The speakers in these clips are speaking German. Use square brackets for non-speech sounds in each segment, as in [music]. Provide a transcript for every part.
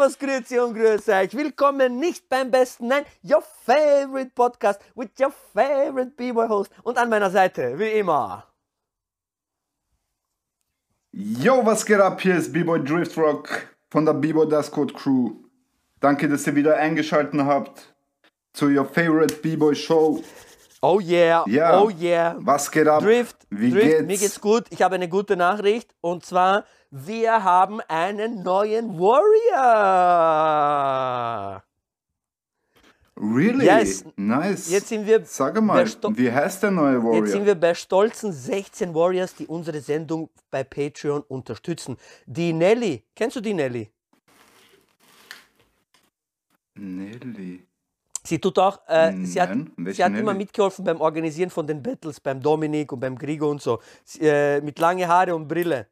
Servus, Grüezi und Grüß euch. Willkommen nicht beim besten, nein, your favorite podcast with your favorite B-Boy host. Und an meiner Seite, wie immer. Yo, was geht ab? Hier ist B-Boy Driftrock von der B-Boy Code Crew. Danke, dass ihr wieder eingeschaltet habt zu your favorite B-Boy Show. Oh yeah, Ja. oh yeah. Was geht ab? Drift, Wie Drift, geht's? mir geht's gut. Ich habe eine gute Nachricht und zwar, wir haben einen neuen Warrior. Really? Yes. Nice. Jetzt sind wir Sag mal, wie heißt der neue Warrior? Jetzt sind wir bei stolzen 16 Warriors, die unsere Sendung bei Patreon unterstützen. Die Nelly, kennst du die Nelly? Nelly. Sie tut auch, äh, sie hat, sie hat immer mitgeholfen beim Organisieren von den Battles, beim Dominik und beim Grigo und so. Sie, äh, mit lange Haare und Brille.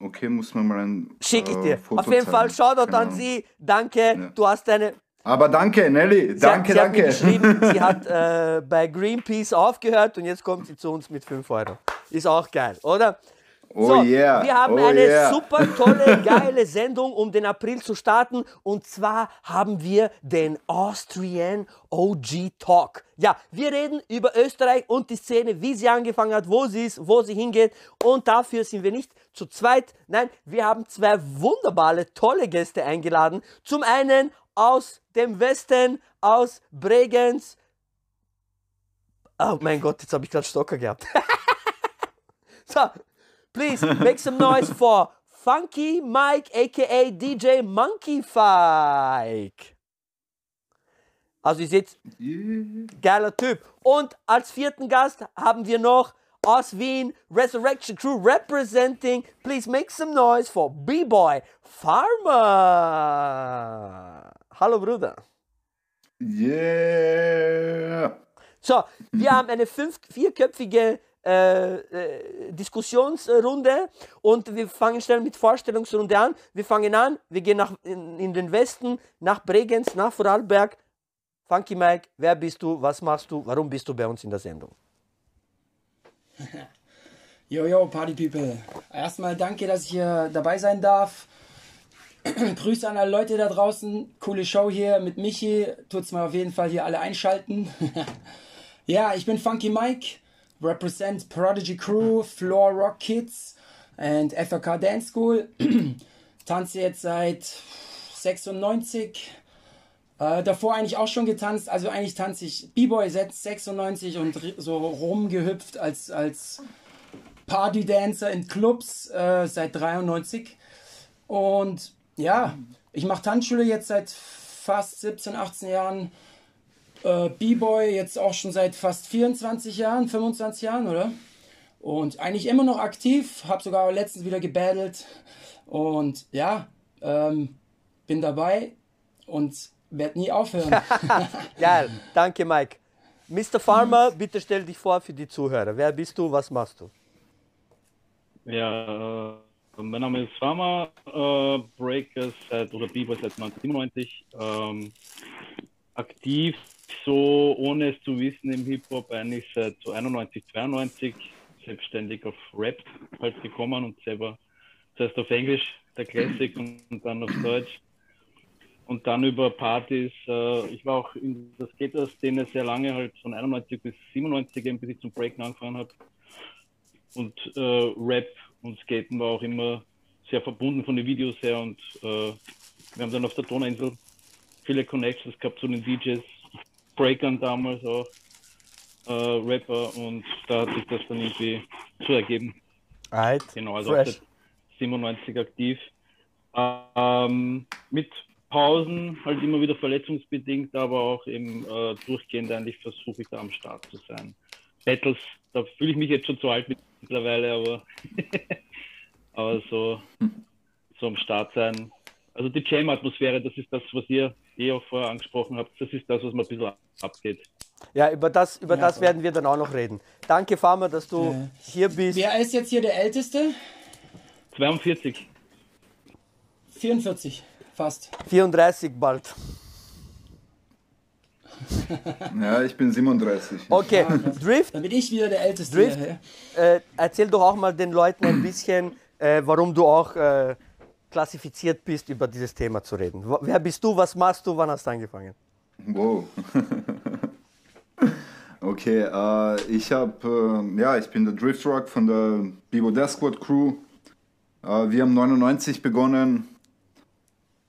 Okay, muss man mal ein Schick ich äh, dir. Foto Auf jeden Fall, zeigen. Shoutout Keine an sie. Danke, du hast deine. Aber danke, Nelly. Sie Danke, hat, sie Hat danke. geschrieben, [laughs] sie hat äh, bei Greenpeace aufgehört und jetzt kommt sie zu uns mit 5 Euro. Ist auch geil, oder? Oh so, yeah. wir haben oh eine yeah. super [laughs] tolle, geile Sendung, um den April zu starten. Und zwar haben wir den Austrian OG Talk. Ja, wir reden über Österreich und die Szene, wie sie angefangen hat, wo sie ist, wo sie hingeht. Und dafür sind wir nicht zu zweit. Nein, wir haben zwei wunderbare, tolle Gäste eingeladen. Zum einen aus dem Westen, aus Bregenz. Oh mein Gott, jetzt habe ich gerade Stocker gehabt. [laughs] So, please make some noise for Funky Mike, aka DJ Monkey Fike. Also ihr seht, geiler Typ. Und als vierten Gast haben wir noch aus Wien Resurrection Crew representing. Please make some noise for B-Boy Farmer. Hallo Bruder. Yeah. So, wir haben eine fünf, vierköpfige äh, äh, Diskussionsrunde und wir fangen schnell mit Vorstellungsrunde an. Wir fangen an, wir gehen nach, in, in den Westen, nach Bregenz, nach Vorarlberg. Funky Mike, wer bist du, was machst du, warum bist du bei uns in der Sendung? [laughs] Yo, yo, Party People. Erstmal danke, dass ich hier dabei sein darf. [clears throat] Grüße an alle Leute da draußen. Coole Show hier mit Michi. Tut's mal auf jeden Fall hier alle einschalten. [laughs] ja, ich bin Funky Mike. Represent Prodigy Crew, Floor Rock Kids and FRK Dance School. [clears throat] Tanze jetzt seit 96. Äh, davor eigentlich auch schon getanzt. Also eigentlich tanze ich B-Boy seit 96 und so rumgehüpft als, als Party-Dancer in Clubs äh, seit 93. Und ja, ich mache Tanzschule jetzt seit fast 17, 18 Jahren. Äh, B-Boy jetzt auch schon seit fast 24 Jahren, 25 Jahren, oder? Und eigentlich immer noch aktiv, habe sogar letztens wieder gebattelt. Und ja, ähm, bin dabei und werde nie aufhören. [laughs] Geil, danke Mike. Mr. Farmer, bitte stell dich vor für die Zuhörer. Wer bist du, was machst du? Ja, äh, mein Name ist Farmer, äh, Breaker seit, oder B-Boy seit 1997. Ähm, aktiv, so ohne es zu wissen im Hip-Hop, eigentlich seit so 91, 92. Selbstständig auf Rap halt gekommen und selber zuerst auf Englisch, der Classic und, und dann auf Deutsch. Und dann über Partys. Äh, ich war auch in der Skater-Szene sehr lange, halt von 91 bis 97, eben, bis ich zum Breaken angefangen habe und äh, Rap und Skaten war auch immer sehr verbunden von den Videos her und äh, wir haben dann auf der Donauinsel viele Connections gehabt zu den DJs, Breakern damals auch, äh, Rapper und da hat sich das dann irgendwie so ergeben. Right. Genau, also Fresh. auch seit 97 aktiv. Ähm, mit Pausen, halt immer wieder verletzungsbedingt, aber auch eben äh, durchgehend eigentlich versuche ich da am Start zu sein. Battles, da fühle ich mich jetzt schon zu alt mit mittlerweile, aber, [laughs] aber so, so am Start sein. Also die Jam-Atmosphäre, das ist das, was ihr eh auch vorher angesprochen habt. Das ist das, was mir ein bisschen abgeht. Ja, über das, über Ja, das voll. werden wir dann auch noch reden. Danke, Farmer, dass du Ja. hier bist. Wer ist jetzt hier der Älteste? 42. 44, fast. 34 bald. Ja, ich bin 37. Okay, Ah. Drift, Dann bin ich wieder der Älteste. Drift? äh, erzähl doch auch mal den Leuten ein bisschen, äh, warum du auch äh, klassifiziert bist, über dieses Thema zu reden. Wer bist du, was machst du, wann hast du angefangen? Wow. [laughs] okay, äh, ich habe, äh, ja, ich bin der Drift Rock von der Bibo Death Squad Crew. Äh, wir haben 99 begonnen.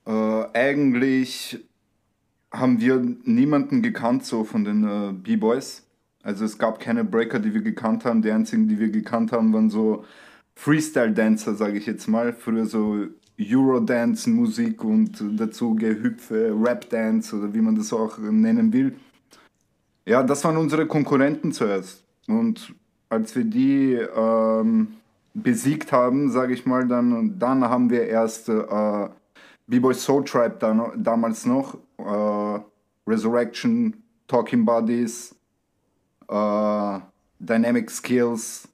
Äh, eigentlich haben wir niemanden gekannt so von den äh, B-Boys. Also es gab keine Breaker, die wir gekannt haben. Die einzigen, die wir gekannt haben, waren so Freestyle-Dancer, sage ich jetzt mal. Früher so Eurodance-Musik und dazu Gehüpfe, Rap-Dance oder wie man das auch nennen will. Ja, das waren unsere Konkurrenten zuerst. Und als wir die ähm, besiegt haben, sage ich mal, dann, dann haben wir erst äh, B-Boy Soul Tribe dann, damals noch, äh, Resurrection, Talking Bodies, äh, Dynamic Skills,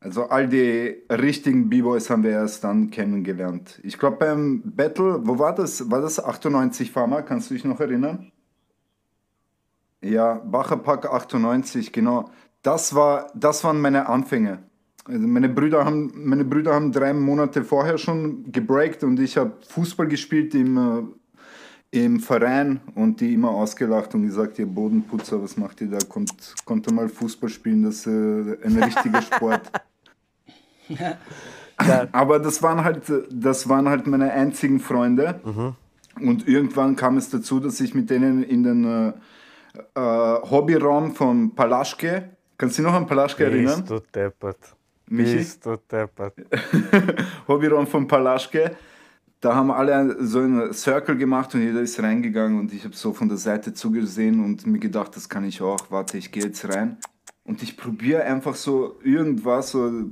also all die richtigen B-Boys haben wir erst dann kennengelernt. Ich glaube beim Battle, wo war das? War das 98 Pharma? Kannst du dich noch erinnern? Ja, Bacherpack 98, genau. Das, war, das waren meine Anfänge. Also meine, Brüder haben, meine Brüder haben drei Monate vorher schon gebreakt und ich habe Fußball gespielt im, äh, im Verein und die immer ausgelacht und gesagt, ihr Bodenputzer, was macht ihr da? Kommt, kommt ihr mal Fußball spielen, das ist äh, ein richtiger Sport. [laughs] Aber das waren halt, das waren halt meine einzigen Freunde. Und irgendwann kam es dazu, dass ich mit denen in den äh, äh, Hobbyraum von Palaschke, kannst du dich noch an Palaschke erinnern? du deppert. Michi? Bist du deppert. [laughs] Hobbyraum von Palaschke. Da haben alle so einen Circle gemacht und jeder ist reingegangen und ich habe so von der Seite zugesehen und mir gedacht, das kann ich auch. Warte, ich gehe jetzt rein und ich probiere einfach so irgendwas, so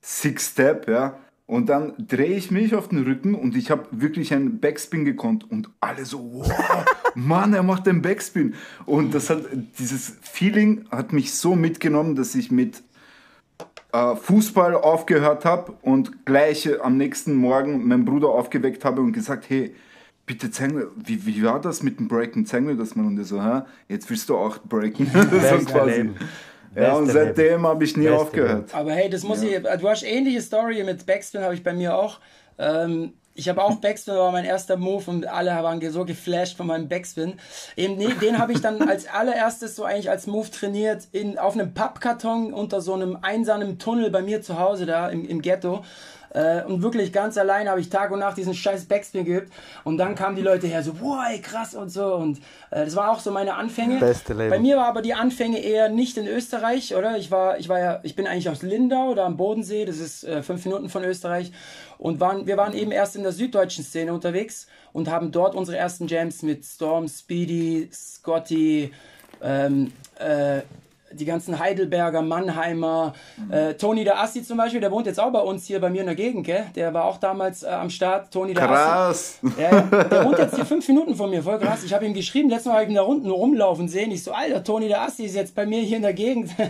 Six Step, ja. Und dann drehe ich mich auf den Rücken und ich habe wirklich einen Backspin gekonnt und alle so, wow, [laughs] Mann, er macht einen Backspin. Und das hat, dieses Feeling hat mich so mitgenommen, dass ich mit äh, Fußball aufgehört habe und gleich äh, am nächsten Morgen meinen Bruder aufgeweckt habe und gesagt, hey, bitte mir, wie, wie war das mit dem Breaken? Zeig mir das mal. Und so, Hä? jetzt willst du auch breaken. [laughs] so quasi. Ja, und seitdem habe ich nie Beste aufgehört. Aber hey, das muss ich. Du hast ähnliche Story mit Backspin, habe ich bei mir auch. Ähm, ich habe auch Backspin, war mein erster Move und alle waren so geflasht von meinem Backspin. Eben, nee, den habe ich dann als allererstes so eigentlich als Move trainiert in, auf einem Pappkarton unter so einem einsamen Tunnel bei mir zu Hause da im, im Ghetto. Äh, und wirklich ganz allein habe ich Tag und Nacht diesen scheiß Backspin geübt. Und dann kamen die Leute her so, wow, ey, krass und so. Und äh, das war auch so meine Anfänge. Beste Leben. Bei mir war aber die Anfänge eher nicht in Österreich, oder? Ich war, ich war ja, ich bin eigentlich aus Lindau, da am Bodensee, das ist äh, fünf Minuten von Österreich. Und waren, wir waren eben erst in der süddeutschen Szene unterwegs und haben dort unsere ersten Jams mit Storm, Speedy, Scotty, ähm, äh, die ganzen Heidelberger, Mannheimer, äh, Toni der Assi zum Beispiel, der wohnt jetzt auch bei uns hier bei mir in der Gegend, gell? Der war auch damals äh, am Start, Toni der Assi. Krass. Ja, ja, der wohnt jetzt hier fünf Minuten von mir, voll krass. Ich habe ihm geschrieben, letztes Mal habe ich ihn da unten rumlaufen sehen. Ich so, Alter, Toni der Assi ist jetzt bei mir hier in der Gegend. [laughs]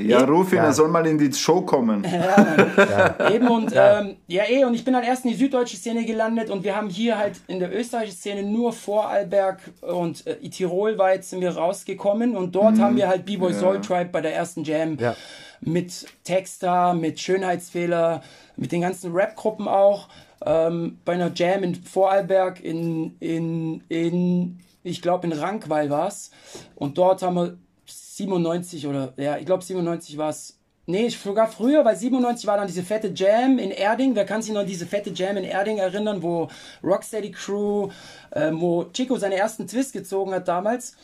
Ja, ruf ihn, er soll mal in die Show kommen. [laughs] Eben und ja. Ähm, ja eh, und ich bin dann erst in die süddeutsche Szene gelandet und wir haben hier halt in der österreichischen Szene nur Vorarlberg und äh, Tirol weit sind wir rausgekommen und dort haben wir halt B-Boy Soul Tribe bei der ersten Jam Ja. mit Texter, mit Schönheitsfehler, mit den ganzen Rap-Gruppen auch. Ähm, bei einer Jam in Vorarlberg in, in, in ich glaube in Rankweil war's und dort haben wir 97 oder ja, ich glaube 97 war es. Nee, sogar früher, weil 97 war dann diese fette Jam in Erding. Wer kann sich noch an diese fette Jam in Erding erinnern, wo Rocksteady Crew, ähm, wo Chico seine ersten Twist gezogen hat damals.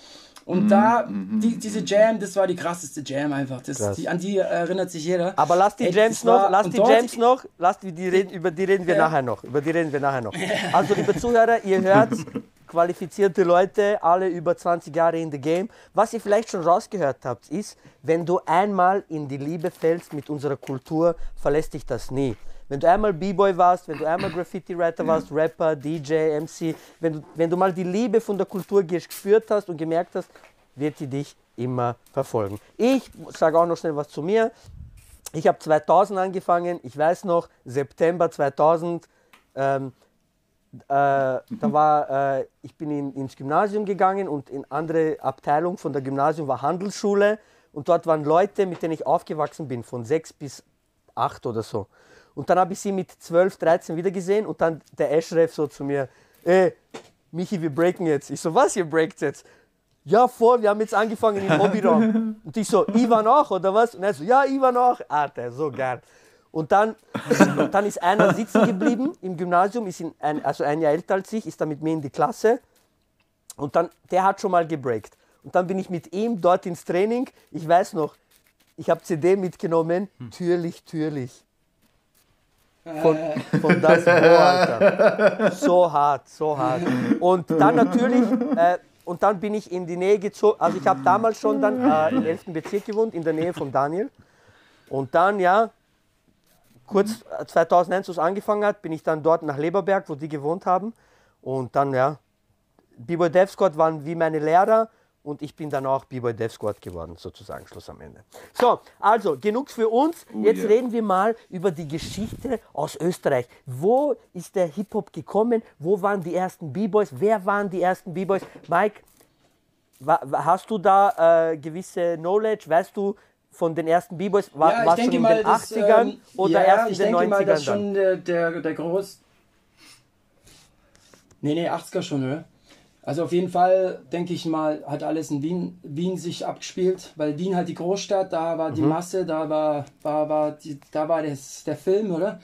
Und da, die, diese Jam, das war die krasseste Jam einfach. Das, Krass. die, an die erinnert sich jeder. Aber lass die Ey, Jams war- noch, lass die Jams noch, lass die, die reden, über die reden wir Ja. nachher noch. Über die reden wir nachher noch. Also liebe Zuhörer, ihr [laughs] hört qualifizierte Leute, alle über 20 Jahre in the game. Was ihr vielleicht schon rausgehört habt, ist, wenn du einmal in die Liebe fällst mit unserer Kultur, verlässt dich das nie. Wenn du einmal B-Boy warst, wenn du einmal Graffiti-Writer warst, Rapper, DJ, MC, wenn du, wenn du mal die Liebe von der Kultur gespürt hast und gemerkt hast, wird die dich immer verfolgen. Ich sage auch noch schnell was zu mir. Ich habe 2000 angefangen, ich weiß noch, September 2000. Ähm, äh, da war, äh, ich bin in, ins Gymnasium gegangen und in andere Abteilung von der Gymnasium war Handelsschule und dort waren Leute, mit denen ich aufgewachsen bin, von sechs bis acht oder so. Und dann habe ich sie mit 12, 13 wieder gesehen und dann der Eschref so zu mir, ey, Michi, wir breaken jetzt. Ich so, was, ihr breakt jetzt? Ja, voll, wir haben jetzt angefangen im Hobbyraum. [laughs] Und ich so, Ivan auch, oder was? Und er so, ja, Ivan auch. Alter, so geil. Und dann, und dann ist einer sitzen geblieben im Gymnasium, ist ein, also ein Jahr älter als ich, ist da mit mir in die Klasse. Und dann, der hat schon mal gebreakt. Und dann bin ich mit ihm dort ins Training. Ich weiß noch, ich habe CD mitgenommen, hm. türlich, türlich. Von, von das Boah, Alter. So hart, so hart. Und dann natürlich, äh, und dann bin ich in die Nähe gezogen. Also ich habe damals schon dann äh, im 11. Bezirk gewohnt, in der Nähe von Daniel. Und dann, ja, kurz 2001, als es angefangen hat, bin ich dann dort nach Leberberg, wo die gewohnt haben. Und dann, ja, B-Boy Dev Squad waren wie meine Lehrer und ich bin dann auch B-Boy Dev Squad geworden, sozusagen, Schluss am Ende. So, also, genug für uns. Oh, Jetzt yeah. reden wir mal über die Geschichte aus Österreich. Wo ist der Hip-Hop gekommen? Wo waren die ersten B-Boys? Wer waren die ersten B-Boys? Mike, hast du da äh, gewisse Knowledge? Weißt du, von den ersten B-Boys? War, ja, war schon in den das, 80ern ähm, oder ja, erst in den 90ern? Ich denke mal, dass schon der, der, der Groß... Nee, nee, 80er schon, oder? Also auf jeden Fall, denke ich mal, hat alles in Wien, Wien sich abgespielt, weil Wien halt die Großstadt, da war die mhm. Masse, da war, war, war, die, da war das, der Film, oder?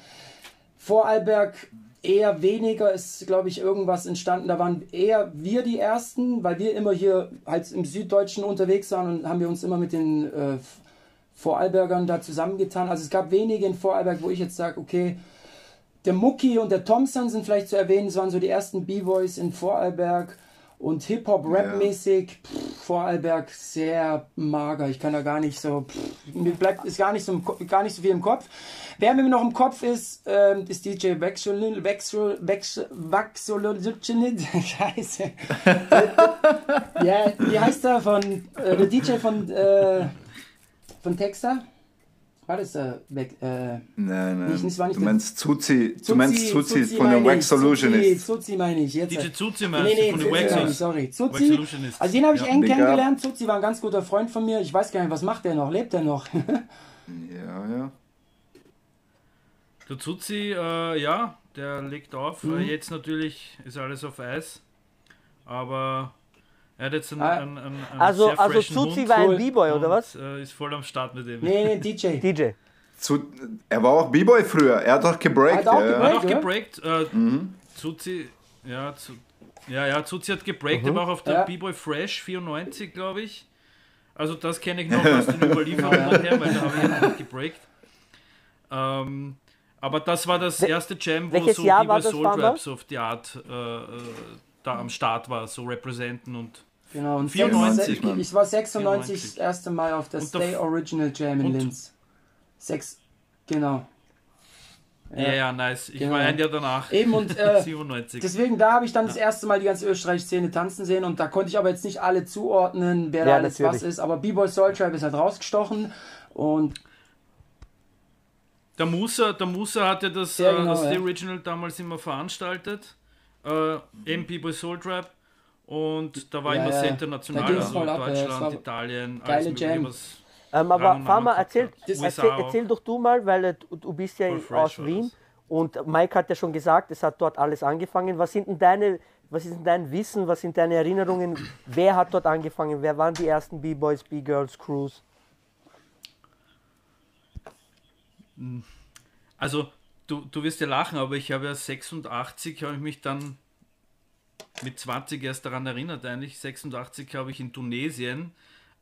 Vorarlberg eher weniger ist, glaube ich, irgendwas entstanden. Da waren eher wir die Ersten, weil wir immer hier halt im Süddeutschen unterwegs waren und haben wir uns immer mit den äh, Vorarlbergern da zusammengetan. Also es gab wenige in Vorarlberg, wo ich jetzt sage, okay, der Mucki und der Thompson sind vielleicht zu erwähnen, das waren so die ersten B-Boys in Vorarlberg. Und Hip-Hop-Rap-mäßig, ja. Vorarlberg sehr mager. Ich kann da gar nicht so, pff, mir bleibt ist gar nicht so, gar nicht so viel im Kopf. Wer mir noch im Kopf ist, ähm, ist DJ Wechsel, Wechsel, Wechsel, Scheiße. [laughs] ja, wie heißt er von, äh, der DJ von, äh, von Texas? War das äh, weg? Äh, nein, nein. Nicht, nicht, war nicht du meinst Zuzi, du meinst Zuzi, Zuzi von der Wax Solutionist. Zuzi, Zuzi meine ich. Jetzt. DJ Zuzi meinst nee, nee, von der Wax Solutionist. Sorry, Zuzi. Also den habe ich ja. eng kennengelernt. Zuzi war ein ganz guter Freund von mir. Ich weiß gar nicht, was macht der noch? Lebt er noch? ja, ja. Der Zuzi, äh, ja, der legt auf. Mhm. Jetzt natürlich ist alles auf Eis. Aber er hat jetzt einen, ah. einen, einen, einen Also, also Zuzi war ein B-Boy, oder was? Äh, ist voll am Start mit dem. Nee, nee, DJ. [laughs] DJ. Zu, er war auch B-Boy früher. Er hat doch gebreakt. Er hat auch ja. gebreakt. Hat auch gebreakt. Äh, mhm. Zuzi, ja, zu, ja, ja, Zuzi hat gebreakt. Mhm. Er war auch auf der ja. B-Boy Fresh 94, glaube ich. Also, das kenne ich noch [laughs] aus den Überlieferungen her, weil da habe ich noch gebreakt. Ähm, aber das war das erste Jam, wo so B-Boy Soul Rap so auf die Art äh, äh, da am Start war, so representen und Genau, und 94, 6, ich war 96 das erste Mal auf der Stay Original Jam in Linz. Sechs, genau. Ja, ja, ja nice. Ich genau. war ein Jahr danach. Eben und [laughs] äh, 97. deswegen, da habe ich dann das erste Mal die ganze österreichische Szene tanzen sehen und da konnte ich aber jetzt nicht alle zuordnen, wer ja, da alles was ist. Aber B-Boy Soul Tribe ist halt rausgestochen und der Musa, der Musa hat ja das, ja, genau, äh, das ja. Original damals immer veranstaltet. Äh, eben B-Boy Soul Tribe. Und da war ja, immer sehr international, also Deutschland, ab, Italien, alles Jam. Ähm, aber Farmer, erzähl, erzähl, erzähl, doch du mal, weil du, du bist ja aus Wien und Mike hat ja schon gesagt, es hat dort alles angefangen. Was sind denn deine, was ist denn dein Wissen, was sind deine Erinnerungen? Wer hat dort angefangen? Wer waren die ersten B-Boys, B-Girls, Crews? Also, du, du wirst ja lachen, aber ich habe ja 86, habe ich mich dann mit 20 erst daran erinnert, eigentlich 86 habe ich in Tunesien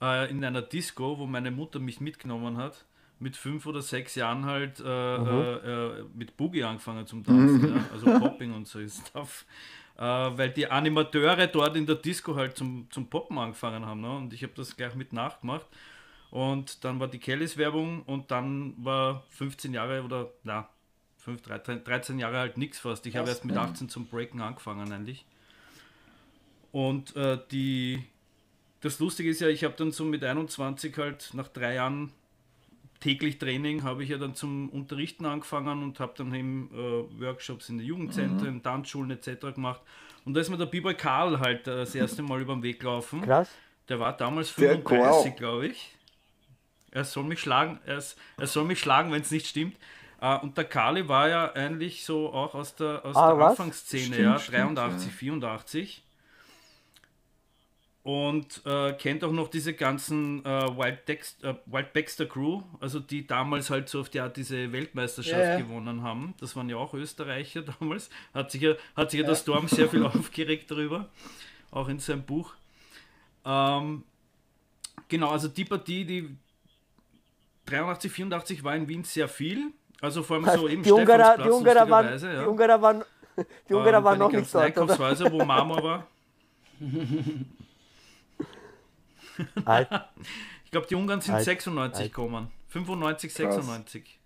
äh, in einer Disco, wo meine Mutter mich mitgenommen hat, mit fünf oder sechs Jahren halt äh, mhm. äh, mit Boogie angefangen zum Tanzen, mhm. [laughs] ja? also Popping und so Stuff. äh, weil die Animateure dort in der Disco halt zum, zum Poppen angefangen haben. Ne? Und ich habe das gleich mit nachgemacht. Und dann war die Kellys Werbung und dann war 15 Jahre oder na, 5, 13, 13 Jahre halt nichts fast. Ich habe erst mit 18 zum Breaken angefangen eigentlich. Und äh, die, das Lustige ist ja, ich habe dann so mit 21 halt nach drei Jahren täglich Training habe ich ja dann zum Unterrichten angefangen und habe dann eben äh, Workshops in den Jugendzentren, mhm. Tanzschulen etc. gemacht. Und da ist mir der B-Boy Karl halt äh, das erste Mal über den Weg gelaufen. Krass. Der war damals 35, glaube ich. Er soll mich schlagen, er, er soll mich schlagen, wenn es nicht stimmt. Uh, und der Kali war ja eigentlich so auch aus der, aus ah, der Anfangsszene, stimmt, ja, 83, stimmt, 84 und äh, kennt auch noch diese ganzen äh, Wild, Dex, äh, Wild Baxter Crew, also die damals halt so auf die Art diese Weltmeisterschaft ja, ja. gewonnen haben. Das waren ja auch Österreicher [laughs] damals. Hat sich ja, hat sich ja, der Storm sehr viel [laughs] aufgeregt darüber, auch in seinem Buch. Ähm, genau, also die Partie, die 83, 84 war in Wien sehr viel. Also vor allem so eben die Ungarer, die Ungarer waren, die Ungarer waren, die Ungarer ähm, waren noch nicht dort. Wo Marmor war. [laughs] Alt. ich glaube, die Ungarn sind Alt. 96 gekommen. 95, 96.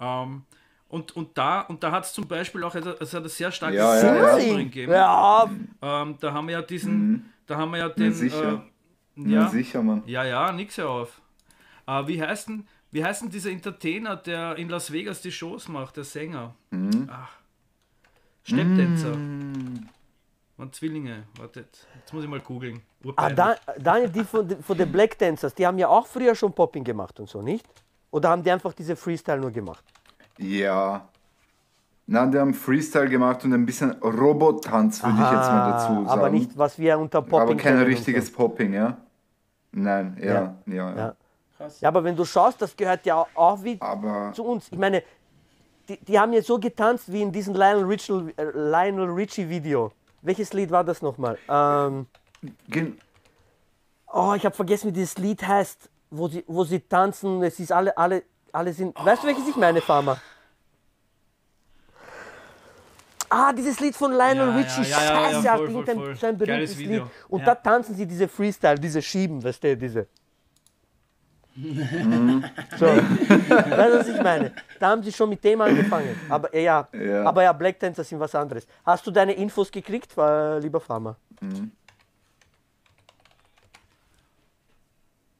Ähm, und, und da, und da hat es zum Beispiel auch also, es hat ein sehr starkes ja, ja, ja. gegeben. Ja. Ähm, da haben wir ja diesen, mhm. da haben wir ja den. Ja, sicher. Äh, ja, sicher, Mann. Ja, ja, nix ja auf. Äh, wie heißt denn, wie heißt denn dieser Entertainer, der in Las Vegas die Shows macht, der Sänger? Mhm. Ach. Stepptänzer. Mhm. Waren Zwillinge. Wartet, jetzt muss ich mal googeln. Ah, da, Daniel, die von, von den Black Dancers, die haben ja auch früher schon Popping gemacht und so, nicht? Oder haben die einfach diese Freestyle nur gemacht? Ja. Nein, die haben Freestyle gemacht und ein bisschen Robotanz, würde ich jetzt mal dazu sagen. Aber nicht, was wir unter Popping Aber kein richtiges so. Popping, ja? Nein, ja, ja, ja. ja. Ja, aber wenn du schaust, das gehört ja auch wie aber zu uns. Ich meine, die, die haben ja so getanzt wie in diesem Lionel äh, Lionel Richie Video. Welches Lied war das nochmal? Ähm, oh, ich habe vergessen, wie dieses Lied heißt, wo sie, wo sie tanzen. Es ist alle, alle, alle sind. Oh. Weißt du, welches ich meine, Farmer? Ah, dieses Lied von Lionel ja, Richie, ja, ja, scheiße, ja, voll, voll, voll. sein berühmtes Lied. Und da tanzen sie diese Freestyle, diese Schieben, weißt du, diese. Mhm. so, [laughs] weißt du, was ich meine? Da haben sie schon mit dem angefangen. Aber äh, ja, ja. aber ja, Black Dancer sind was anderes. Hast du deine Infos gekriegt, äh, lieber Farmer? Mhm.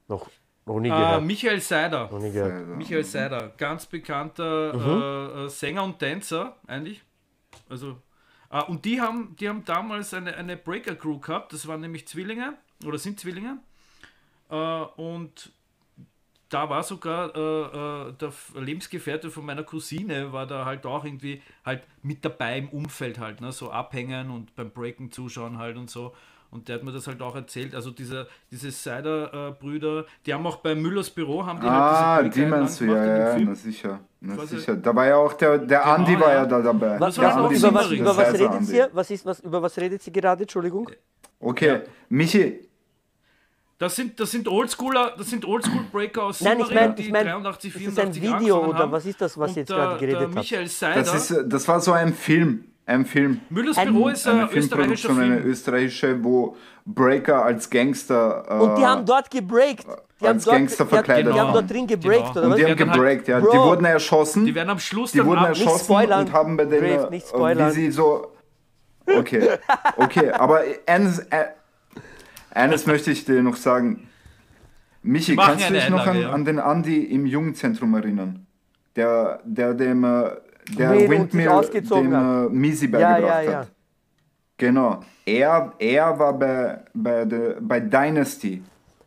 Noch, noch nie gehört. Uh, Michael Seider. Noch nie gehört. Michael Seider, ganz bekannter mhm. äh, Sänger und Tänzer eigentlich. Also, uh, und die haben, die haben damals eine, eine Breaker Crew gehabt. Das waren nämlich Zwillinge oder sind Zwillinge. Und da war sogar äh, äh, der Lebensgefährte von meiner Cousine, war da halt auch irgendwie halt mit dabei im Umfeld halt, ne? so abhängen und beim Breaken zuschauen halt und so. Und der hat mir das halt auch erzählt. Also diese, diese Seider-Brüder, die haben auch bei Müllers Büro, haben die ah, halt diese die meinst du, ja, ja, na sicher. Na sicher. Da war ja auch der, der genau, Andi war ja, da dabei. Was, was, Andi, über, was, über was redet ihr? Was ist, was, über was redet sie gerade? Entschuldigung. Okay, ja. Michi, das sind, das sind Oldschooler, das sind Oldschool-Breaker aus Nein, ich mein, ich mein, 83, 84 ist ein Video oder haben. was ist das, was und jetzt gerade geredet der Michael Seider, das, ist, das war so ein Film. Ein Film. Müllers Büro ist ein österreichischer Film. Eine österreichische, wo Breaker als Gangster. Äh, und die haben dort gebreakt. Die als dort, Gangster verkleidet. Die, haben dort drin gebreakt, genau. oder was? Und die haben gebreakt, ja. Bro. Die wurden erschossen. Die werden am Schluss Die wurden erschossen und haben bei denen, Brave, nicht spoilern. wie sie so. Okay, okay, aber [laughs] eines, äh, eines möchte ich dir noch sagen Michi, kannst du dich noch an, an, den Andi im Jugendzentrum erinnern? Der, der dem äh, der nee, Windmill dem äh, Misi beigebracht ja, ja, ja. hat. Genau. Er, er war bei, bei, der, bei Dynasty.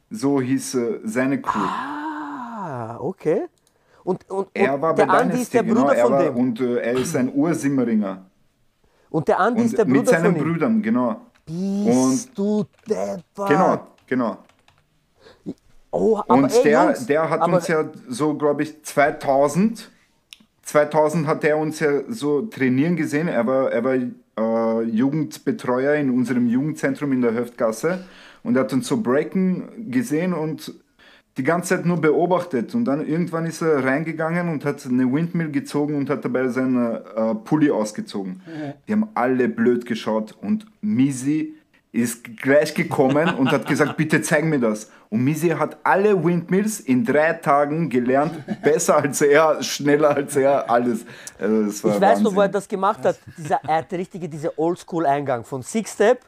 So hieß äh, seine Crew. Ah, okay. Und, und, er und war bei Dynasty, Andi ist der genau, Bruder genau, von dem. Und äh, er ist ein Ursimmeringer. Und der Andi und ist der Bruder von ihm. Mit seinen Brüdern, genau. Bist und, du deppert. Genau, genau. Oh, und ey, der, Jungs, der hat uns ja so, glaube ich, 2000, 2000 hat er uns ja so trainieren gesehen. Er war, er war äh, Jugendbetreuer in unserem Jugendzentrum in der Höftgasse und er hat uns so breaken gesehen und die ganze Zeit nur beobachtet und dann irgendwann ist er reingegangen und hat eine Windmill gezogen und hat dabei seinen äh, Pulli ausgezogen. Die haben alle blöd geschaut und Misi ist gleich gekommen und hat gesagt, [laughs] bitte zeig mir das. Und Misi hat alle Windmills in drei Tagen gelernt, [laughs] besser als er, schneller als er, alles. Also Ich weiß noch, Wahnsinn. wo er das gemacht hat. Dieser, er hat richtige, diese Oldschool-Eingang von Six Step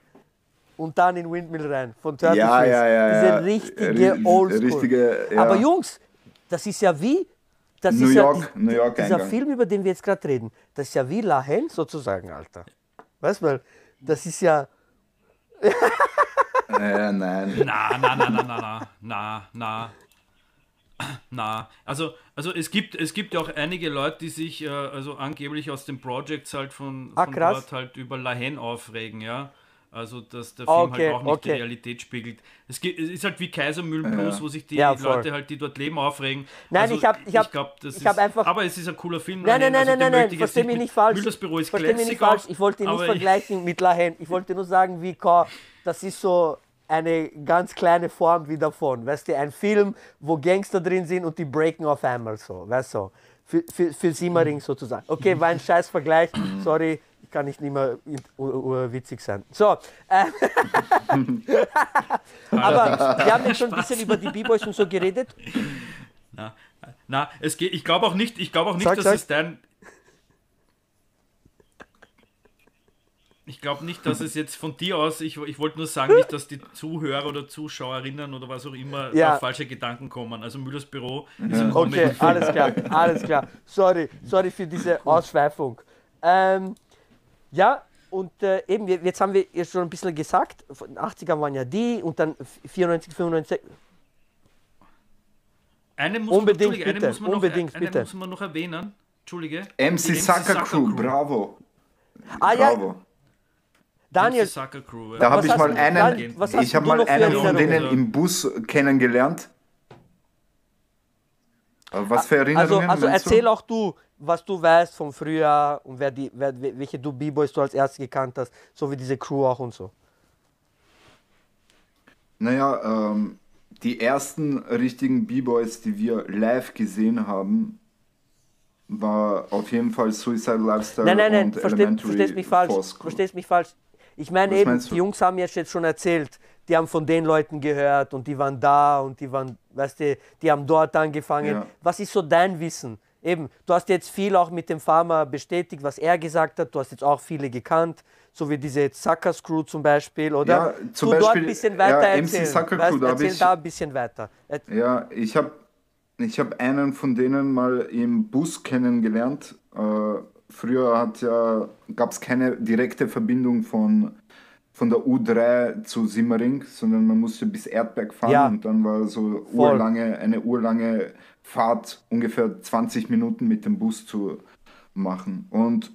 und dann in Windmill rein. Von Turtle Ja, Freeze. ja, ja, Diese ja. richtige Ri- Oldschool. richtige, ja. Aber Jungs, das ist ja wie. Das New ist York, ja New York dieser Eingang. Film, über den wir jetzt gerade reden, das ist ja wie La Haine sozusagen, Alter. Weißt du mal, das ist ja. [laughs] Äh, nein. Na, na, na, na, na, na, na, na. Na, also, also es gibt es gibt ja auch einige Leute, die sich äh, also angeblich aus den Projects halt von, Ah, von krass. dort halt über La Haine aufregen, ja. Also dass der Ah, Film okay, halt auch nicht okay. die Realität spiegelt. Es, ist halt wie Kaisermühlen Plus, wo sich die Ja. Leute halt, die dort leben, aufregen. Nein, also, ich hab- ich hab- glaub, das ich hab ist- einfach- Aber es ist ein cooler Film. Nein, nein, nein, nein, also nein, nein, ich jetzt versteh mich nicht falsch. Müllers Büro ist Versteh mich nicht falsch. Ich wollte nicht aber vergleichen mit La Haine. Ich wollte nur sagen, wie Ka- das ist so eine ganz kleine Form wie davon. Weißt du, ein Film, wo Gangster drin sind und die breaken auf einmal so. Weißt du, für, für, für Simmering sozusagen. Okay, war ein scheiß Vergleich. [clears throat] Sorry, kann ich nicht mehr witzig sein. So, äh, [laughs] [laughs] aber wir haben jetzt schon ein bisschen über die B-Boys und so geredet. Na, na es geht, ich glaube auch nicht, ich glaube auch nicht, Sag, dass sag. es dein. Ich glaube nicht, dass es jetzt von dir aus, ich, ich wollte nur sagen, nicht, dass die Zuhörer oder Zuschauerinnen oder was auch immer Ja. auf falsche Gedanken kommen. Also Müllers Büro ist ein Okay, alles klar, alles klar. Sorry, sorry für diese Ausschweifung. Ähm, ja, und äh, eben, jetzt haben wir ja schon ein bisschen gesagt, von den 80ern waren ja die und dann 94, 95. Eine muss Unbedingt, man, eine bitte, muss man noch, unbedingt, eine bitte. muss man noch erwähnen. Entschuldige. MC Sucker Crew, bravo. Ah ja, Bravo. Daniel, MC Sucker Crew. Da Ja. habe Was ich mal einen, Daniel, ich habe mal noch für einen von denen im Bus kennengelernt. Äh, Was für also, Erinnerungen also meinst erzähl du? auch du, was du weißt vom Frühjahr und wer die, wer, welche du B-Boys du als erstes gekannt hast, so wie diese Crew auch und so. Naja, ähm, die ersten richtigen B-Boys, die wir live gesehen haben, war auf jeden Fall Suicide Lifestyle Nein, nein, nein, und versteh, Elementary verstehst mich falsch. Force. Verstehst mich falsch. Ich meine Was eben, die Jungs haben jetzt jetzt schon erzählt, die haben von den Leuten gehört und die waren da und die waren, weißt du, die haben dort angefangen. Ja. Was ist so dein Wissen? Eben, du hast jetzt viel auch mit dem Farmer bestätigt, was er gesagt hat. Du hast jetzt auch viele gekannt, so wie diese Suckers Crew zum Beispiel, oder? Ja, zum du dort Beispiel, ein bisschen weiter ja, MC erzählen. Sucker weißt, Crew, da hab erzähl ich- da ein bisschen weiter. Er- Ja, ich habe ich hab einen von denen mal im Bus kennengelernt. Äh, früher ja, gab es keine direkte Verbindung von, von der U3 zu Simmering, sondern man musste bis Erdberg fahren Ja. und dann war so Voll. urlange, eine urlange Fahrt, ungefähr 20 Minuten mit dem Bus zu machen. Und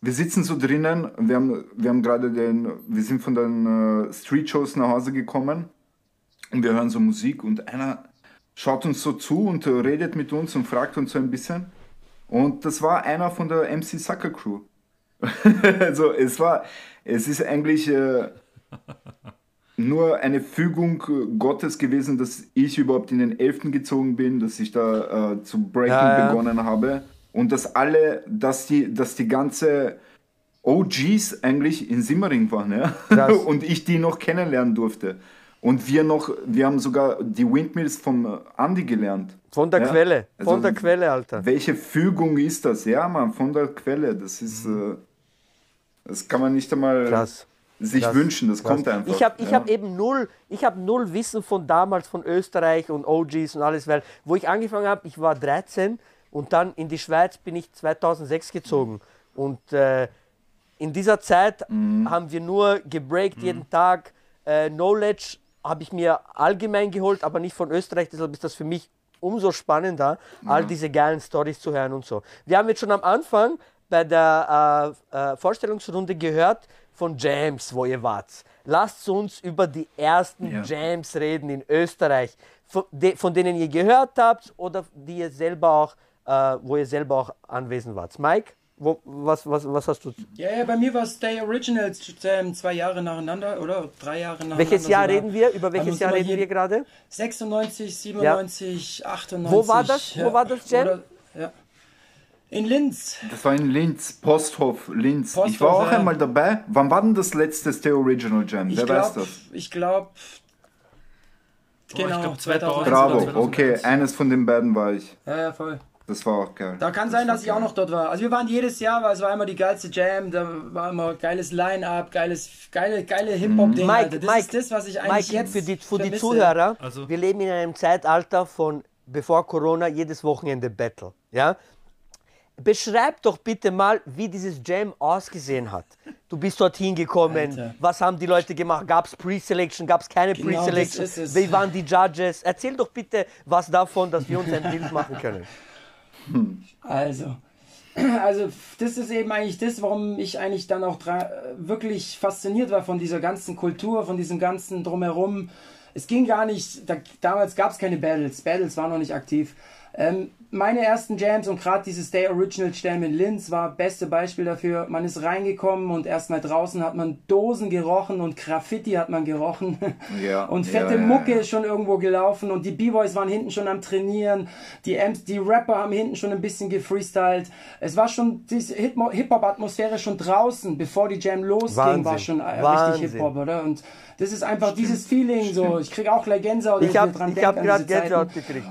wir sitzen so drinnen, wir haben, wir haben gerade den, wir sind von den äh, Street-Shows nach Hause gekommen und wir hören so Musik und einer schaut uns so zu und redet mit uns und fragt uns so ein bisschen. Und das war einer von der MC Sucker Crew. [laughs] also es war, es ist eigentlich äh, nur eine Fügung äh, Gottes gewesen, dass ich überhaupt in den Elften gezogen bin, dass ich da äh, zu Breaking Ja, ja. begonnen habe und dass alle, dass die, dass die ganze OGs eigentlich in Simmering waren, ja. [laughs] Und ich die noch kennenlernen durfte. Und wir noch, wir haben sogar die Windmills vom Andy gelernt. Von der Ja, Quelle, von also der Quelle, Alter. Welche Fügung ist das? Ja, Mann, von der Quelle. Das ist, äh, das kann man nicht einmal Krass. sich Krass. wünschen. Das kommt einfach. Ich habe ich ja. hab eben null, ich habe null Wissen von damals, von Österreich und OGs und alles, weil wo ich angefangen habe, ich war 13 und dann in die Schweiz bin ich 2006 gezogen. Und äh, in dieser Zeit Mhm. haben wir nur gebreakt jeden Tag. Äh, Knowledge habe ich mir allgemein geholt, aber nicht von Österreich, deshalb ist das für mich umso spannender, all diese geilen Stories zu hören und so. Wir haben jetzt schon am Anfang bei der äh, äh, Vorstellungsrunde gehört von Jams, wo ihr wart. Lasst uns über die ersten Ja. Jams reden in Österreich, von, de, von denen ihr gehört habt oder die ihr selber auch, äh, wo ihr selber auch anwesend wart. Mike? Wo, was, was, was hast du? Ja, ja, bei mir war Stay Original ähm, zwei Jahre nacheinander oder drei Jahre nacheinander. Welches Jahr sogar. reden wir? Über welches Jahr reden hier- wir gerade? 96, 97, 98. Wo war das? Wo war das, Jam? Oder, ja. In Linz. Das war in Linz, Posthof, Linz. Posthof, ich war auch ja. einmal dabei. Wann war denn das letzte Stay Original Jam? Ich Wer weiß das? ich glaube. ich Genau, glaub 2001 Bravo, oder 2001. okay, eines von den beiden war ich. Ja, ja, voll. Das war auch geil. Da kann sein, dass ich auch noch dort war. Also wir waren jedes Jahr, weil es war immer die geilste Jam, da war immer geiles Line-Up, geiles, geile, geile Hip-Hop-Ding. Mike, Alter. Das Mike, ist das, was ich eigentlich Mike, jetzt für die, für die. Zuhörer, Also- wir leben in einem Zeitalter von bevor Corona jedes Wochenende Battle. Ja? Beschreib doch bitte mal, wie dieses Jam ausgesehen hat. Du bist dorthin gekommen. Alter. Was haben die Leute gemacht? Gab es Pre-Selection? Gab es keine Genau, Pre-Selection? Wie waren die Judges? Erzähl doch bitte was davon, dass wir uns ein Bild machen können. Also, [clears throat] also das ist eben eigentlich das, warum ich eigentlich dann auch wirklich fasziniert war von dieser ganzen Kultur, von diesem ganzen drumherum. Es ging gar nicht, da, damals gab es keine Battles, Battles waren noch nicht aktiv. Ähm, meine ersten Jams und gerade dieses Day Original Jam in Linz war beste Beispiel dafür. Man ist reingekommen und erstmal draußen hat man Dosen gerochen und Graffiti hat man gerochen. [laughs] Ja, und fette ja, Mucke ja. ist schon irgendwo gelaufen und die B-Boys waren hinten schon am Trainieren. Die, Amps, die Rapper haben hinten schon ein bisschen gefreestylt. Es war schon diese Hip- Hip-Hop-Atmosphäre schon draußen, bevor die Jam losging, Wahnsinn. war schon äh, Wahnsinn. richtig Hip-Hop, oder? Und das ist einfach dieses Feeling so. Ich kriege auch gleich Gänsehaut, wenn Ich habe mir dran ich denk hab an gerade. Gänsehaut gekriegt.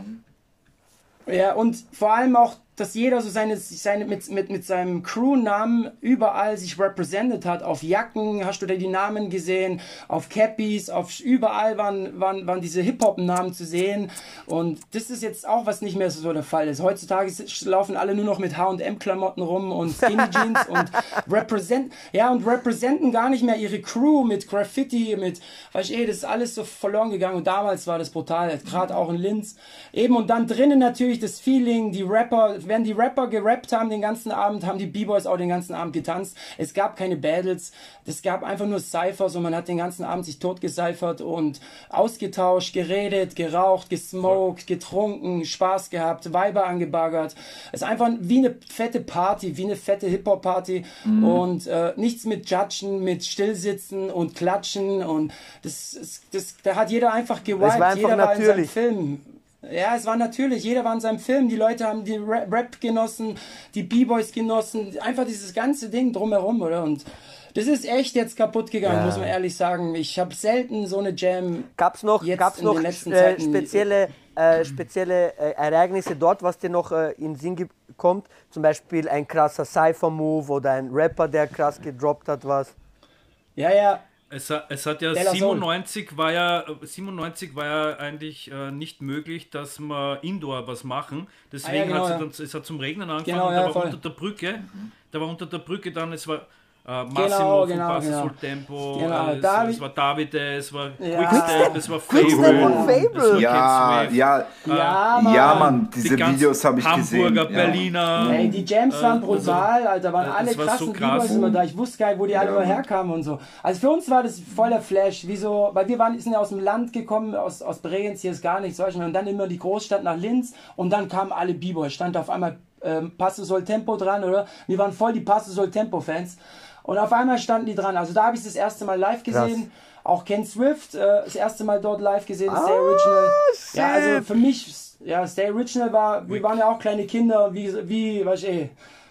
Ja, und vor allem auch, dass jeder so seine, seine mit, mit, mit seinem Crew-Namen überall sich represented hat. Auf Jacken hast du da die Namen gesehen, auf Cappies, auf überall waren, waren, waren diese Hip-Hop-Namen zu sehen. Und das ist jetzt auch, was nicht mehr so der Fall ist. Heutzutage laufen alle nur noch mit H&M-Klamotten rum und Skinny [laughs] Jeans und represent, ja, und representen gar nicht mehr ihre Crew mit Graffiti, mit, weiß ich eh, das ist alles so verloren gegangen. Und damals war das brutal, gerade auch in Linz. Eben, und dann drinnen natürlich das Feeling, die Rapper, wenn die Rapper gerappt haben den ganzen Abend, haben die B-Boys auch den ganzen Abend getanzt. Es gab keine Battles, es gab einfach nur Cyphers und man hat den ganzen Abend sich totgecyphert und ausgetauscht, geredet, geraucht, gesmoked, getrunken, Spaß gehabt, Weiber angebaggert. Es ist einfach wie eine fette Party, wie eine fette Hip-Hop-Party und äh, nichts mit Judgen, mit Stillsitzen und Klatschen und das, das, das da hat jeder einfach gewiped, jeder war in seinem natürlich. Film. Ja, es war natürlich, jeder war in seinem Film, die Leute haben die Ra- Rap genossen, die B-Boys genossen, einfach dieses ganze Ding drumherum, oder? Und das ist echt jetzt kaputt gegangen, Ja. muss man ehrlich sagen. Ich habe selten so eine Jam. Gab es noch, Jetzt gab's noch äh, spezielle, äh, [clears throat] spezielle äh, Ereignisse dort, was dir noch äh, in den Sinn kommt? Zum Beispiel ein krasser Cypher-Move oder ein Rapper, der krass gedroppt hat, was? Ja, ja, Es, hat- es hat ja Della Soul. 97 war ja 97 war ja eigentlich äh, nicht möglich, dass wir Indoor was machen. Deswegen Ah, ja, genau, hat ja. es, dann, es hat zum Regnen angefangen Genau, ja, da war voll. unter der Brücke, da war unter der Brücke dann es war äh, Massimo Genau, von genau, genau. Sul Tempo, Genau, äh, es, David- es war Davide, es war Ja. Quickstep, es war Fable, und Fable. es war Ja, Swift, ja, ja, Mann. ja, Mann, die diese ganzen Videos habe ich Hamburger, gesehen. Ja. Berliner. Ey, die Jams waren brutal, Alter, waren äh, alle das war krassen so krass. B-Boys immer da. Ich wusste gar nicht, wo die alle Ja, herkamen und so. Also für uns war das voller Flash, wie so, weil wir waren, sind ja aus dem Land gekommen, aus, aus Bregenz, hier ist gar nichts, weißt du, und dann immer die Großstadt nach Linz und dann kamen alle B-Boys, stand auf einmal ähm, Passo Sol Tempo dran, oder? Wir waren voll die Passo Sol Tempo Fans. Und auf einmal standen die dran. Also da habe ich das erste Mal live gesehen. Auch Ken Swift, äh, das erste Mal dort live gesehen, Stay Original. Ja, also shit. für mich, ja, Stay Original war, wir waren ja auch kleine Kinder, wie, wie, weiß ich, eh,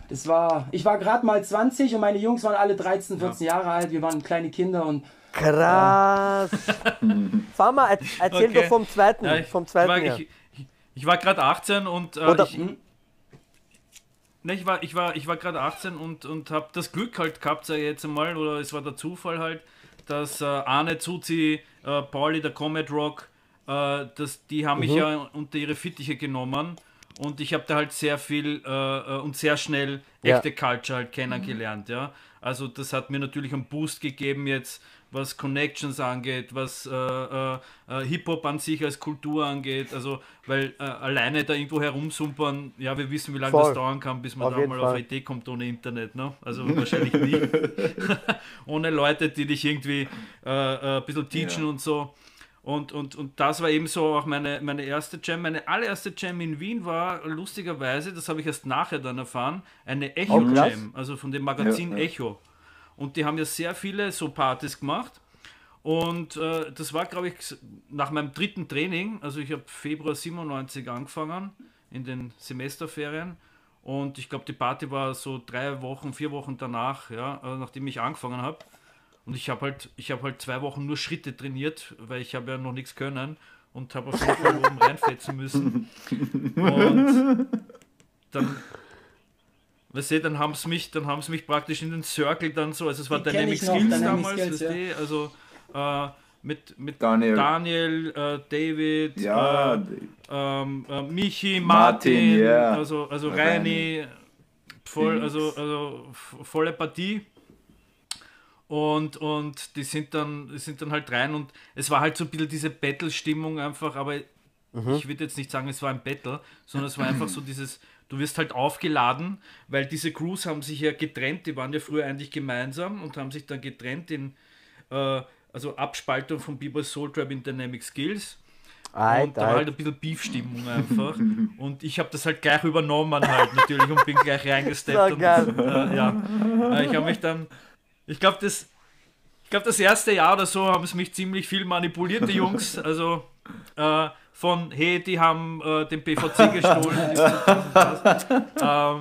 das war, ich war gerade mal 20 und meine Jungs waren alle 13, 14 Jahre alt, wir waren kleine Kinder und Krass. Fama, er, erzähl Okay. doch vom zweiten, Ja, ich, vom ich zweiten war, Jahr. ich, ich, ich war gerade 18 und äh, Oder- ich, ne, ich war, ich war, ich war gerade 18 und, und habe das Glück halt gehabt, sag ich jetzt einmal, oder es war der Zufall halt, dass äh, Arne, Zuzi, äh, Pauli, der Comet Rock, äh, das, die haben mich Mhm. ja unter ihre Fittiche genommen und ich habe da halt sehr viel äh, äh, und sehr schnell Ja. echte Culture halt kennengelernt, ja. Also das hat mir natürlich einen Boost gegeben jetzt, was Connections angeht, was äh, äh, äh, Hip-Hop an sich als Kultur angeht, also weil äh, alleine da irgendwo herumsumpern, ja, wir wissen, wie lange Voll. das dauern kann, bis man Auf da mal auf Fall. eine Idee kommt ohne Internet, ne? Also wahrscheinlich nicht. [laughs] [laughs] ohne Leute, die dich irgendwie äh, äh, ein bisschen teachen und so. Und, und, und das war eben so auch meine, meine erste Jam. Meine allererste Jam in Wien war lustigerweise, das habe ich erst nachher dann erfahren, eine Echo-Jam, oh, also von dem Magazin ja, ja. Echo. Und die haben ja sehr viele so Partys gemacht. Und äh, das war, glaube ich, nach meinem dritten Training, also ich habe Februar 97 angefangen, in den Semesterferien. Und ich glaube, die Party war so drei Wochen, vier Wochen danach, ja, äh, nachdem ich angefangen habe. Und ich habe halt, ich habe halt zwei Wochen nur Schritte trainiert, weil ich habe ja noch nichts können und habe auf jeden Fall oben reinfetzen müssen. [laughs] Und dann, weißt du, dann haben sie mich, dann haben sie mich praktisch in den Circle dann so, also es war Dynamic Skills Dynamic damals, Skills, weißt ja. also äh, mit, mit Daniel, Daniel äh, David, ja, äh, ähm, äh, Michi, Martin, Martin yeah. also, also Reini, voll, also, also volle Partie. Und, und die sind dann, sind dann halt rein und es war halt so ein bisschen diese Battle-Stimmung einfach, aber mhm. ich würde jetzt nicht sagen, es war ein Battle, sondern es war einfach so dieses, du wirst halt aufgeladen, weil diese Crews haben sich ja getrennt, die waren ja früher eigentlich gemeinsam und haben sich dann getrennt in, äh, also Abspaltung von b Soul Tribe in Dynamic Skills. Alter. Und da war halt ein bisschen Beef-Stimmung einfach. [laughs] und ich habe das halt gleich übernommen halt natürlich und bin gleich reingesteppt. So und, äh, ja. Äh, ich habe mich dann ich glaube, das, glaub, das erste Jahr oder so haben es mich ziemlich viel manipuliert, die Jungs. Also äh, von, hey, die haben äh, den PVC [laughs] gestohlen. ähm,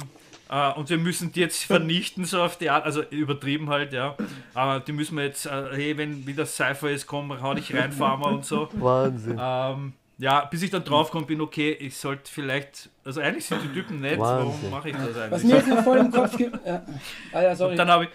äh, und wir müssen die jetzt vernichten, so auf die Art, also übertrieben halt, ja. Aber die müssen wir jetzt, äh, hey, wenn wieder Cypher ist, komm, hau dich rein, Farmer und so. Wahnsinn. Ähm, ja, bis ich dann draufkomme, bin okay, ich sollte vielleicht, also eigentlich sind die Typen nett, Wahnsinn. warum mache ich das eigentlich? Was mir jetzt noch voll im Kopf gibt, ja. ah, ja, sorry. Und dann habe ich,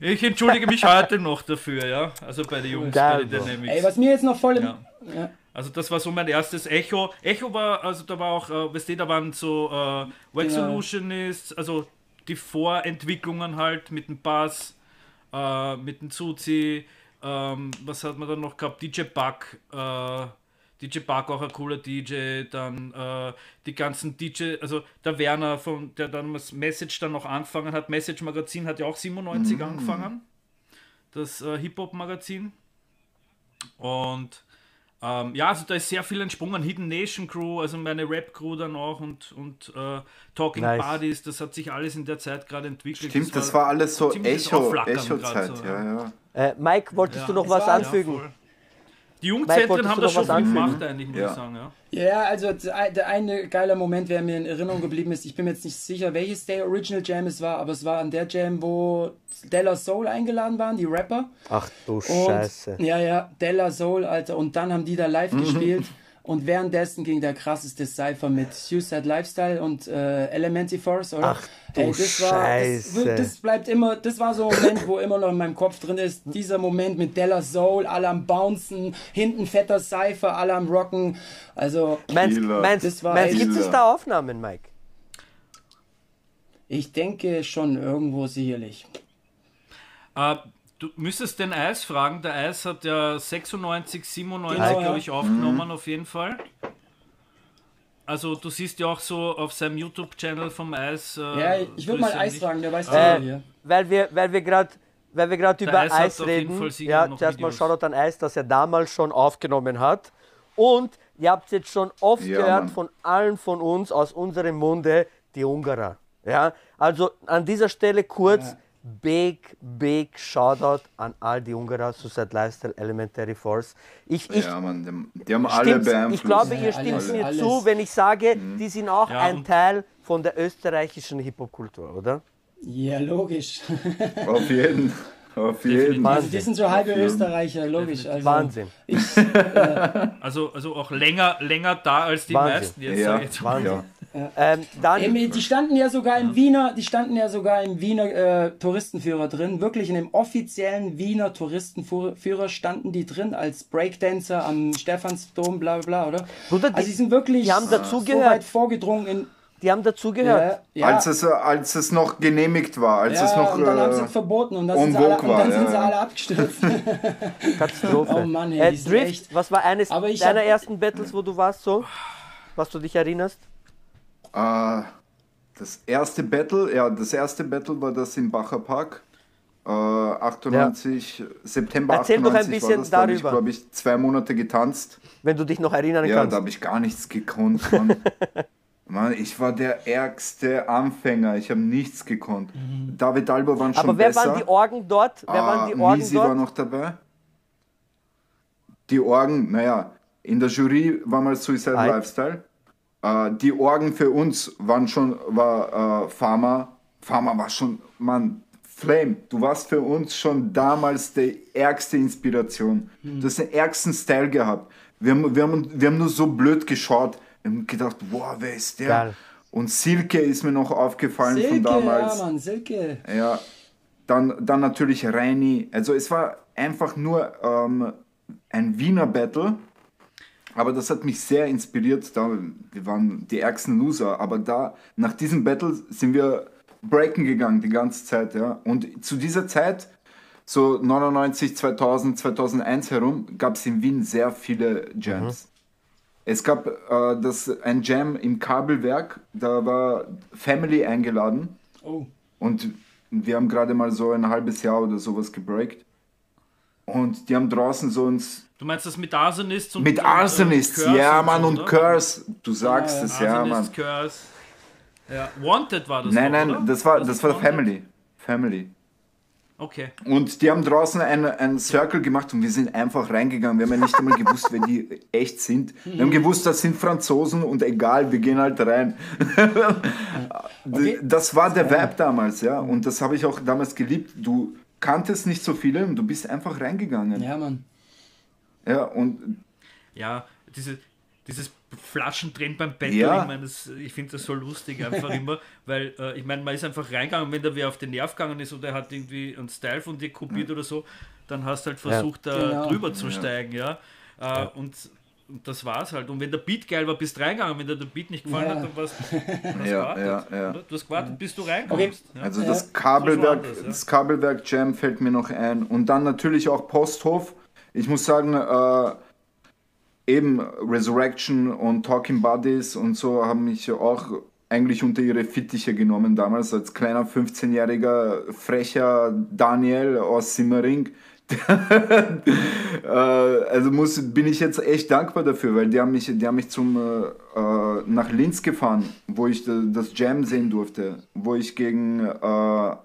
ich entschuldige mich heute noch dafür, ja. Also bei den Jungs, bei den Dynamics. Ey, was mir jetzt noch voll im. Ja. Ja. Also das war so mein erstes Echo. Echo war, also da war auch, äh, weißt du, da waren so äh, Wax genau. Solutionists, also die Vorentwicklungen halt mit dem Bass, äh, mit dem Zuzi, ähm, was hat man dann noch gehabt? DJ Buck, äh, DJ Park auch ein cooler DJ, dann äh, die ganzen DJ, also der Werner, von, der dann das Message dann noch angefangen hat, Message Magazin hat ja auch 97 mm. angefangen, das äh, Hip-Hop-Magazin. Und ähm, ja, also da ist sehr viel entsprungen. Hidden Nation Crew, also meine Rap-Crew dann auch und, und äh, Talking nice. Parties, das hat sich alles in der Zeit gerade entwickelt. Stimmt, das war, das war alles so Echo-Zeit, Echo so, ja, ja. Äh, Mike, wolltest ja, du noch was anfügen? Ja, die Jugendzentren haben das schon viel gemacht, eigentlich, muss ja. ich sagen. Ja. ja, also der eine geile Moment, der mir in Erinnerung geblieben ist, ich bin mir jetzt nicht sicher, welches der Original Jam es war, aber es war an der Jam, wo Della Soul eingeladen waren, die Rapper. Ach du und, Scheiße. Ja, ja, Della Soul, Alter. Und dann haben die da live mhm. gespielt. Und währenddessen ging der krasseste Cypher mit Suicide Lifestyle und äh, Elementary Force, oder? Ach du Ey, das Scheiße. War, das, das, bleibt immer, das war so ein Moment, wo immer noch in meinem Kopf drin ist, dieser Moment mit Della Soul, alle am Bouncen, hinten fetter Cypher, alle am Rocken. Also, meinst, meinst, das war meinst, gibt es da Aufnahmen, Mike? Ich denke schon irgendwo sicherlich. Uh, Du müsstest den Eis fragen. Der Eis hat ja 96, 97, genau, glaube ich, aufgenommen, mhm. auf jeden Fall. Also du siehst ja auch so auf seinem YouTube-Channel vom Eis. Äh, ja, ich würde mal Eis fragen, der weiß äh, hier. Weil wir, weil wir gerade weil wir gerade über Eis, Eis reden, ja, zuerst mal Shoutout an Eis, dass er damals schon aufgenommen hat. Und ihr habt jetzt schon oft ja, gehört Mann. von allen von uns aus unserem Munde, die Ungarer. Ja, also an dieser Stelle kurz, ja big, big Shoutout an all die Ungarer, Suicide Lifestyle, Elementary Force. Ich, ich, ja, man, die, haben alle beeinflusst. Ich glaube, ihr stimmt alles, mir alles. zu, wenn ich sage, mhm. die sind auch ja, ein Teil von der österreichischen Hip-Hop-Kultur, oder? Ja, logisch. [laughs] Auf jeden Fall. Auf jeden Fall. Die sind so halbe Österreicher, logisch. Also, Wahnsinn. Ich, [laughs] äh, also, also auch länger, länger da als die Wahnsinn. meisten jetzt. Ja, jetzt Wahnsinn. Ja. Ähm, dann, ähm, die standen ja sogar im Wiener, die standen ja sogar im Wiener äh, Touristenführer drin. Wirklich in dem offiziellen Wiener Touristenführer standen die drin als Breakdancer am Stephansdom, bla bla, oder? Bruder, also die sind wirklich die haben dazugehört. so weit vorgedrungen in die haben dazugehört. Ja, ja. Als, es, als es noch genehmigt war, als ja, es noch. Und dann äh, haben sie es verboten und dann, sind sie, alle, und dann sind sie alle abgestürzt. [laughs] Katastrophe. Oh Mann, hey, äh, Drift, echt. was war eines deiner hab, ersten Battles, wo du warst so? Was du dich erinnerst? Äh, das erste Battle, ja, das erste Battle war das im Bacher Park. äh, 98, September Erzähl doch 98 ein bisschen war das, da habe ich, ich, zwei Monate getanzt. Wenn du dich noch erinnern Ja, kannst. da habe ich gar nichts gekonnt. Mann. [laughs] Mann, ich war der ärgste Anfänger. Ich habe nichts gekonnt. David Alba waren schon Aber wer besser. waren die Orgen dort? Wer Ah, waren die Orgen Misi war dort? noch dabei. Die Orgen, naja, in der Jury war mal Suicide Ei. Lifestyle. Äh, die Orgen für uns waren schon, war äh, Pharma. Pharma war schon, Mann, Flame, du warst für uns schon damals die ärgste Inspiration. Du hast den ärgsten Style gehabt. Wir haben, wir, haben, wir haben nur so blöd geschaut. Wir haben gedacht, wow, wer ist der? Geil. Und Silke ist mir noch aufgefallen von Silke, damals. ja, Mann, Silke. Ja, dann, dann natürlich Reini. Also es war einfach nur ähm, ein Wiener Battle. Aber das hat mich sehr inspiriert. Da, wir waren die ärgsten Loser. Aber da, nach diesem Battle sind wir breaken gegangen die ganze Zeit. Ja. Und zu dieser Zeit, so 99, 2000, 2001 herum, gab es in Wien sehr viele Jams. Es gab äh, das, ein Jam im Kabelwerk. Da war Family eingeladen. Oh. Und wir haben gerade mal so ein halbes Jahr oder sowas gebreakt. Und die haben draußen so uns. Du meinst das mit Arsonists und Mit und, Arsonists, Curse ja, und Mann, so, und? Curse. Du sagst es, ja, Mann. Curse. Ja. Wanted war das Nein, doch, nein, oder? das war, das ist war Wanted? Family. Family. Okay. Und die haben draußen einen, einen Circle gemacht und wir sind einfach reingegangen. Wir haben ja nicht einmal gewusst, wer die echt sind. Wir haben gewusst, das sind Franzosen und egal, wir gehen halt rein. [laughs] Okay. Das war der Vibe damals, ja. Und das habe ich auch damals geliebt. Du kanntest nicht so viele und du bist einfach reingegangen. Ja, Mann. Ja, und Ja, diese, dieses Flaschentrennen beim Battle, Ja. ich meine, das- ich finde das so lustig einfach immer, weil äh, ich meine, man ist einfach reingegangen, wenn da wer auf den Nerv gegangen ist oder hat irgendwie einen Style von dir kopiert oder so, dann hast du halt versucht, da Genau. drüber zu steigen, ja. Äh, und, und das war's halt. Und wenn der Beat geil war, bist du reingegangen. Wenn dir der Beat nicht gefallen Ja. hat, dann warst du hast Ja, gewartet. ja, ja. Du hast gewartet, bis du reinkommst. Ja. also Ja. das Kabelwerk, Das anders, ja. das Kabelwerk Jam fällt mir noch ein. Und dann natürlich auch Posthof. Ich muss sagen, äh, eben Resurrection und Talking Buddies und so haben mich auch eigentlich unter ihre Fittiche genommen damals als kleiner 15-jähriger frecher Daniel aus Simmering. [laughs] äh, also muss, bin ich jetzt echt dankbar dafür, weil die haben mich, die haben mich zum, äh, äh, nach Linz gefahren, wo ich das Jam sehen durfte, wo ich gegen äh,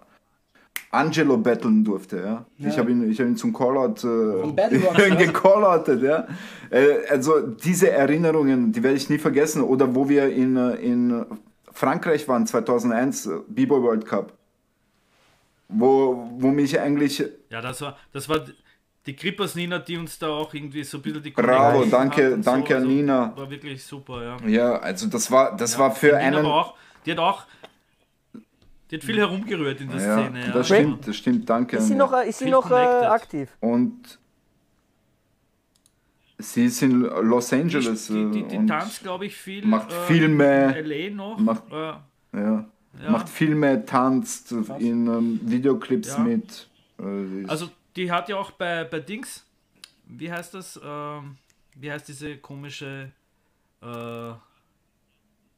Angelo battlen durfte. Ja? Ich habe ihn, ich hab ihn zum Callout äh, [laughs] gecalloutet. Ja? Äh, also diese Erinnerungen, die werde ich nie vergessen. Oder wo wir in, in Frankreich waren, 2001, äh, B-Boy World Cup. Wo, wo mich eigentlich Ja, das war, das war die Grippers Nina, die uns da auch irgendwie so ein bisschen die Bravo, danke- danke an Nina. War wirklich super, ja. Ja, also das war, das war für einen. auch, die hat auch, die hat viel herumgerührt in der Ja, Szene. Ja, das stimmt, das stimmt, danke. Ist sie noch, äh, ist sie noch äh, connected. aktiv? Und sie ist in Los Die, Angeles die, die, die äh, und tanzt, glaube ich, viel. macht äh, Filme, In LA noch. macht- äh, ja, Ja. macht Filme, tanzt in ähm, Videoclips Ja. mit. Äh, also, die hat ja auch bei, bei Dings, wie heißt das? Ähm, wie heißt diese komische, äh,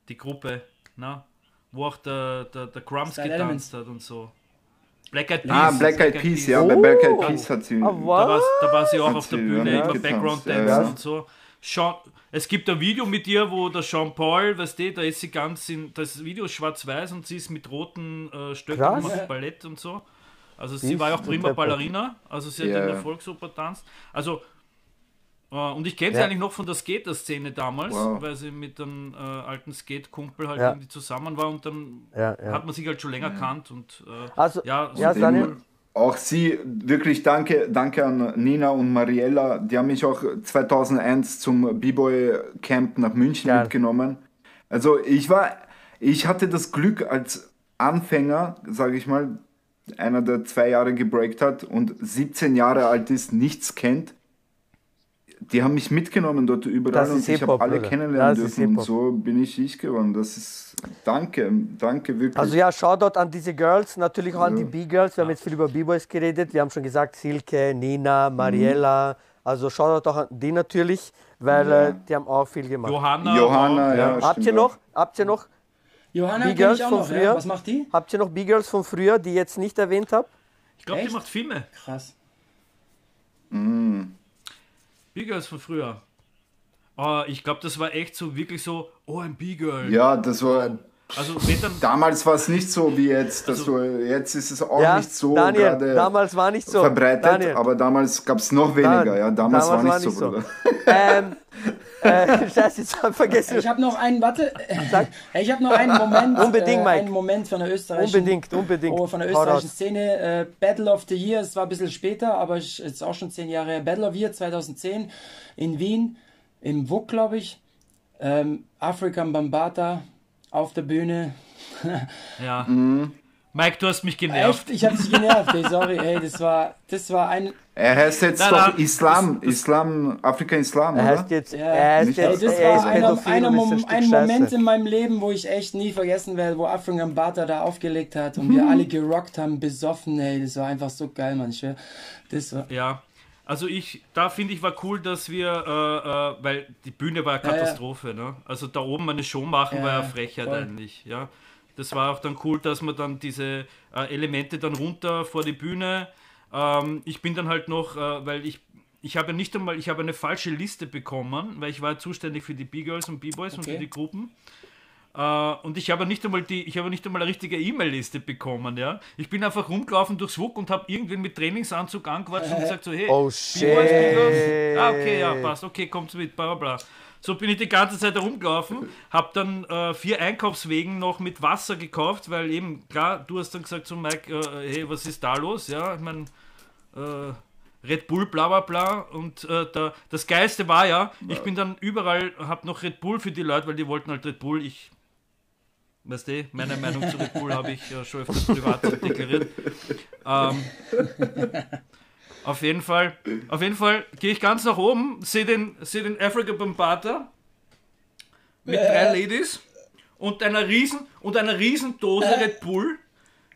die Gruppe, na? Wo auch der, der, der Grumps Style getanzt hat und so. Black Eyed Peas. ah, Black Eyed Peas, ja, bei Oh. Black Eyed Peas hat sie. Ah, Da war, da war sie auch Hat auf der Bühne, ja, immer getanzt, Background ja, Dancen ja. und so. Sean, es gibt ein Video mit ihr, wo der Jean Paul, weißt du, da ist sie ganz in, das Video ist schwarz-weiß und sie ist mit roten äh, Stöcken macht Ballett und so. Also sie Sie war ja auch prima. Ballerina, also sie hat in der. Volksoper tanzt. Also und ich kenne sie Ja. eigentlich noch von der Skater-Szene damals, Wow. weil sie mit einem äh, alten Skate-Kumpel halt Ja. irgendwie zusammen war und dann Ja, ja. hat man sich halt schon länger kannt und äh, Also, ja, ja, so- Daniel, Auch sie, wirklich danke, danke an Nina und Mariella. Die haben mich auch 2001 zum B-Boy Camp nach München Geil. mitgenommen. Also ich war, ich hatte das Glück als Anfänger, sage ich mal, einer, der zwei Jahre gebreakt hat und 17 Jahre alt ist, nichts kennt. Die haben mich mitgenommen dort überall Das und ich habe alle Bruder. kennenlernen Das dürfen und so bin ich ich geworden. Das ist, danke, danke wirklich. Also ja, Shoutout an diese Girls, natürlich auch an die B-Girls. Wir haben jetzt viel über B-Boys geredet. Wir haben schon gesagt, Silke, Nina, Mariella. Also Shoutout auch an die natürlich, weil Ja. äh, die haben auch viel gemacht. Johanna, Johanna, auch, ja. habt ihr auch. noch, habt ihr noch, Johanna Die kenne Girls ich auch von noch. früher? Ja. Was macht die? habt ihr noch B-Girls von früher, die ich jetzt nicht erwähnt habe? Ich glaube, die macht Filme. Krass. B-Girls von früher. Ah, ich glaube, das war echt so wirklich so, oh, ein B-Girl. Ja, das war. Also Damals war es nicht so wie jetzt. Dass Also- du, jetzt ist es auch Ja, nicht so Daniel, gerade damals war nicht so. verbreitet, Daniel, aber damals gab es noch weniger. Ja, damals, war nicht, war so, nicht so. Bruder. ähm, [laughs] [laughs] äh, Scheiße, jetzt hab ich vergessen. Ich habe noch einen, warte. [laughs] Ich habe noch einen Moment. Unbedingt, äh, Mike. Einen Moment von der österreichischen. Unbedingt, unbedingt. Oh, von der österreichischen Szene. Äh, Battle of the Year, es war ein bisschen später, aber ich, jetzt auch schon zehn Jahre her. Battle of the Year 2010 in Wien, im WUK, glaube ich. Ähm, African Bambata auf der Bühne. [laughs] ja. Mhm. Mike, du hast mich genervt. Echt, ich habe dich genervt, ey, sorry, ey, das war, das war ein, Er heißt jetzt Nein, doch nein, Islam, das- das- Islam, Afrika Islam, Er heißt jetzt, Ja. er heißt ey, jetzt, das ist war einer, einer ein ein Moment in meinem Leben, wo ich echt nie vergessen werde, wo African Bata da aufgelegt hat und Mhm. wir alle gerockt haben, besoffen, ey, das war einfach so geil, man, ich. Das war, Ja, also ich, da finde ich war cool, dass wir, äh, äh, weil die Bühne war eine Ja, ja. Katastrophe, ne? Also da oben eine Show machen Ja, war ja ja, Frechheit voll. eigentlich, ja. Das war auch dann cool, dass man dann diese äh, Elemente dann runter vor die Bühne. Ähm, ich bin dann halt noch, äh, weil ich, ich habe ja nicht einmal, ich habe eine falsche Liste bekommen, weil ich war zuständig für die B-Girls und B-Boys und Okay. für die Gruppen. Äh, und ich habe nicht einmal die, ich habe nicht einmal eine richtige E-Mail-Liste bekommen, ja. Ich bin einfach rumgelaufen durchs WUK und habe irgendwen mit Trainingsanzug angequatscht und [laughs] gesagt so, hey, Oh, shit. Ah, okay, ja, passt, okay, kommt mit, bla bla bla. So bin ich die ganze Zeit herumgelaufen, habe dann äh, vier Einkaufswegen noch mit Wasser gekauft, weil eben, klar, du hast dann gesagt so, Mike, äh, hey, was ist da los? Ja, ich meine, äh, Red Bull, bla bla bla. Und äh, da, das Geiste war ja, ich bin dann überall, habe noch Red Bull für die Leute, weil die wollten halt Red Bull. Ich, weißt du, meine Meinung zu Red Bull habe ich äh, schon öfters privat [laughs] deklariert. Ähm, auf jeden Fall, auf jeden Fall gehe ich ganz nach oben, sehe den, seh den Africa Bambata mit drei Ladies und einer riesen und einer riesen Dose Red Bull.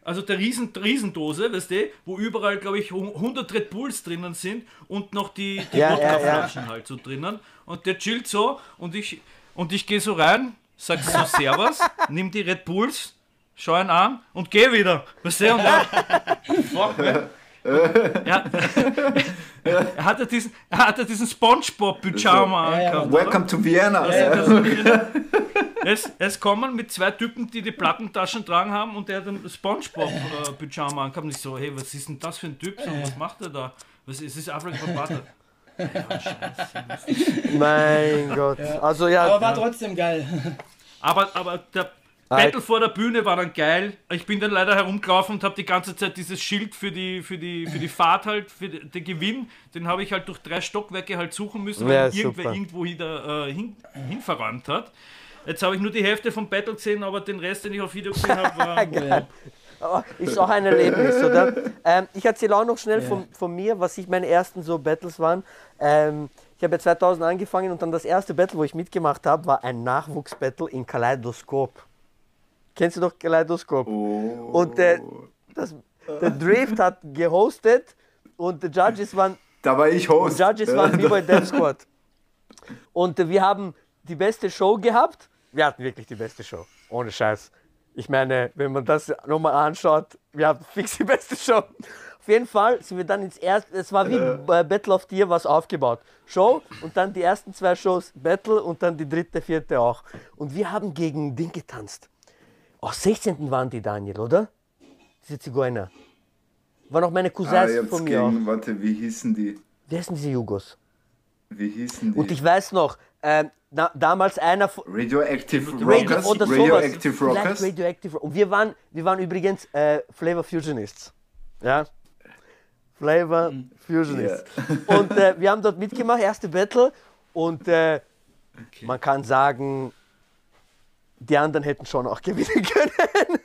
Also der riesen Riesendose, weißt du, wo überall, glaube ich, 100 Red Bulls drinnen sind und noch die, die Ja, ja, Wodkaflaschen halt so drinnen. Und der chillt so und ich, und ich gehe so rein, sag so Servus, nimm die Red Bulls, schau ihn an und geh wieder. Weißt du, und er, [laughs] fuck, man. Ja, [laughs] er hatte diesen, er hatte diesen Spongebob-Pyjama Ja, ja, angehabt. Welcome to Vienna. Also, [laughs] es, es kommen mit zwei Typen, die die Plattentaschen tragen haben und der hat einen Spongebob-Pyjama angehabt. Und ich so, hey, was ist denn das für ein Typ? So, was macht er da? Was ist, es ist Afrika Bambata. Ja. Mein Gott. Also ja, aber war trotzdem geil. Aber, aber der. Battle vor der Bühne war dann geil. Ich bin dann leider herumgelaufen und habe die ganze Zeit dieses Schild für die, für die, für die Fahrt halt, für den Gewinn, den habe ich halt durch drei Stockwerke halt suchen müssen, weil Ja, irgendwer super. irgendwo wieder äh, hin, hinverrannt hat. Jetzt habe ich nur die Hälfte vom Battle gesehen, aber den Rest, den ich auf Video gesehen habe, war. [laughs] Aber ist auch ein Erlebnis, oder? Ähm, ich erzähle auch noch schnell von, von mir, was ich meine ersten so Battles waren. Ähm, ich habe ja 2000 angefangen und dann das erste Battle, wo ich mitgemacht habe, war ein Nachwuchsbattle in Kaleidoskop. Kennst du doch Kaleidoskop? Oh. Und äh, das, der Drift hat gehostet und die Judges waren Da war ich Host. Judges waren wie bei Death Squad. Und äh, wir haben die beste Show gehabt. Wir hatten wirklich die beste Show. Ohne Scheiß. Ich meine, wenn man das nochmal anschaut, wir hatten [laughs] fix die beste Show. Auf jeden Fall sind wir dann ins erste, es war wie bei Battle of the Year was aufgebaut. Show und dann die ersten zwei Shows Battle und dann die dritte, vierte auch. Und wir haben gegen Ding getanzt. Auch 16. waren die, Daniel, oder? Diese Zigeuner. Waren auch meine Ah, Cousins jetzt von mir auch. gegen, warte, wie hießen die? Wer sind diese Jugos? Wie hießen die? Und ich weiß noch, ähm, na, damals einer von Radioactive Radio Rockers? oder sowas. Radioactive Vielleicht Rockers? Radioactive. Und wir waren, wir waren übrigens äh, Flavor Fusionists. Ja. Flavor Fusionists. Und äh, wir haben dort mitgemacht, erste Battle. Und äh, man kann sagen, die anderen hätten schon auch [laughs] gewinnen können.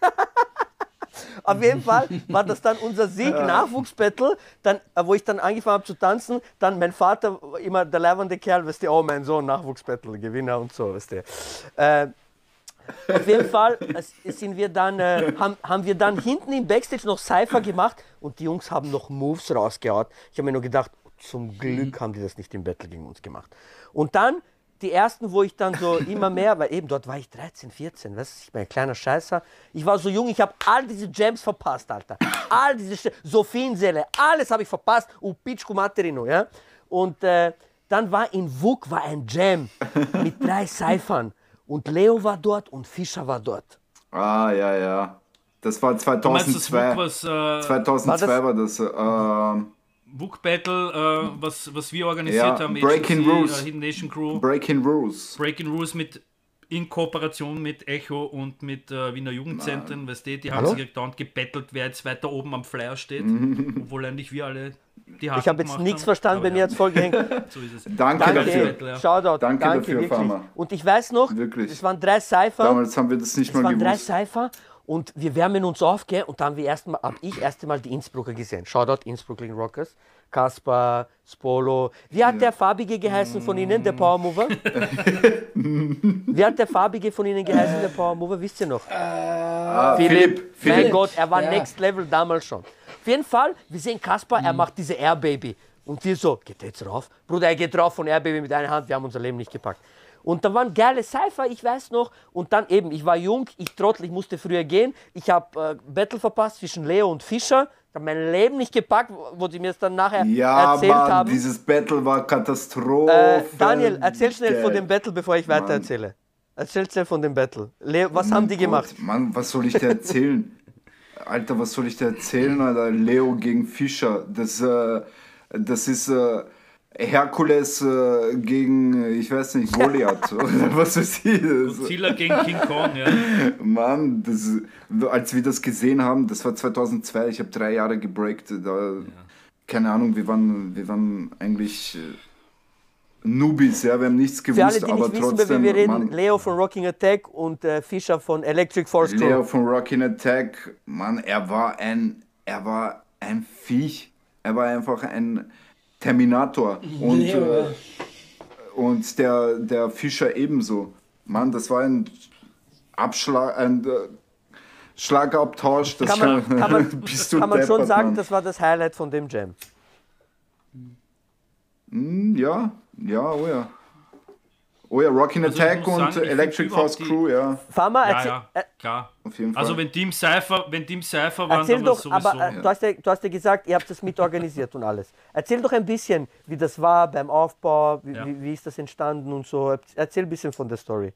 Auf jeden Fall war das dann unser Sieg, Nachwuchsbattle, dann, äh, wo ich dann angefangen habe zu tanzen. Dann mein Vater, immer der leibende Kerl, weißt du, oh mein Sohn, Nachwuchsbattle, Gewinner und so, weißt du. Äh, auf jeden Fall sind wir dann, äh, haben, haben wir dann hinten im Backstage noch Cypher gemacht und die Jungs haben noch Moves rausgehaut. Ich habe mir nur gedacht, zum Glück haben die das nicht im Battle gegen uns gemacht. Und dann die ersten, wo ich dann so immer mehr, weil eben dort war ich 13, 14, weißt du, ich bin ein kleiner Scheißer. Ich war so jung, ich habe all diese Jams verpasst, Alter. All diese Sophienseele, alles habe ich verpasst. Und Pitschku Materino, ja. Und äh, dann war in Wuk war ein Jam mit drei Cyphern. Und Leo war dort und Fischer war dort. Ah, ja, ja. Das war 2002. Du meinst, das Wuk, was, äh, 2002 war das. War das äh, Book Battle, äh, was, was wir organisiert ja, haben, Breaking HFC, Rules. Äh, Hidden Nation Crew. Breaking Rules. Breaking Rules mit in Kooperation mit Echo und mit äh, Wiener Jugendzentren, weißt du, die haben Hallo? sich dauernd gebettelt, wer jetzt weiter oben am Flyer steht, [laughs] obwohl eigentlich wir alle die Haken Ich habe jetzt nichts verstanden, bei mir hat es voll gehängt. [laughs] so ist es. Danke, danke dafür. Battle, ja. Shoutout, danke, danke dafür, wirklich. Farmer. Und ich weiß noch, wirklich. es waren drei Cypher. Damals haben wir das nicht es mal waren gewusst. drei Cypher und wir wärmen uns auf, gell? Und da haben wir erst mal, hab ich erst einmal die Innsbrucker gesehen. Shoutout Innsbruckling Rockers. Kaspar, Spolo. Wie hat ja. der Farbige geheißen von Ihnen, der Power Mover? [laughs] Wie hat der Farbige von Ihnen geheißen, der Power Mover? Wisst ihr noch? Ah, Philipp. Philipp. Mein Gott, er war ja. Next Level damals schon. Auf jeden Fall, wir sehen Kaspar, mhm. er macht diese Air Baby. Und wir so, geht der jetzt rauf? Bruder, er geht rauf von Air Baby mit einer Hand, wir haben unser Leben nicht gepackt. Und da waren geile Cypher, ich weiß noch. Und dann eben, ich war jung, ich trottel, ich musste früher gehen. Ich habe äh, Battle verpasst zwischen Leo und Fischer. Ich habe mein Leben nicht gepackt, wo sie mir es dann nachher ja, erzählt Mann, haben. dieses Battle war Katastrophe. Äh, Daniel, erzähl schnell von dem Battle, bevor ich weiter erzähle. Erzähl schnell von dem Battle. Leo, was oh haben die Gott, gemacht? Mann, was soll ich dir erzählen? [laughs] Alter, was soll ich dir erzählen, Alter? Leo gegen Fischer. Das, äh, das ist. Äh, Herkules äh, gegen, ich weiß nicht, Goliath [laughs] oder was weiß ich. Godzilla gegen King Kong, ja. Mann, das, als wir das gesehen haben, das war 2002, ich habe drei Jahre gebreakt. Da, ja. Keine Ahnung, wir waren, wir waren eigentlich äh, Newbies, ja, wir haben nichts gewusst, Für alle, die aber nicht trotzdem. Wissen, wir reden, Mann, Leo von Rocking Attack und äh, Fischer von Electric Force Crew. Leo von Rocking Attack, Mann, er war ein, er war ein Viech. Er war einfach ein Terminator und, ja. äh, und der, der Fischer ebenso. Mann, das war ein Abschlag, ein äh, Schlagabtausch. Das kann man, [laughs] kann man, kann man schon sagen, Mann. das war das Highlight von dem Jam. Mm, ja, ja, oh ja. Oh ja, Rockin' also Attack und sagen, Electric Force Crew, ja. Pharma, ja, ja, äh, klar. Auf jeden also Fall. Also wenn Team Cypher, wenn Team Cypher waren, Erzähl dann doch, sowieso. aber äh, du, hast ja, du hast ja gesagt, ihr habt das mitorganisiert und alles. Erzähl doch ein bisschen, wie das war beim Aufbau, wie, ja. wie, wie ist das entstanden und so. Erzähl ein bisschen von der Story.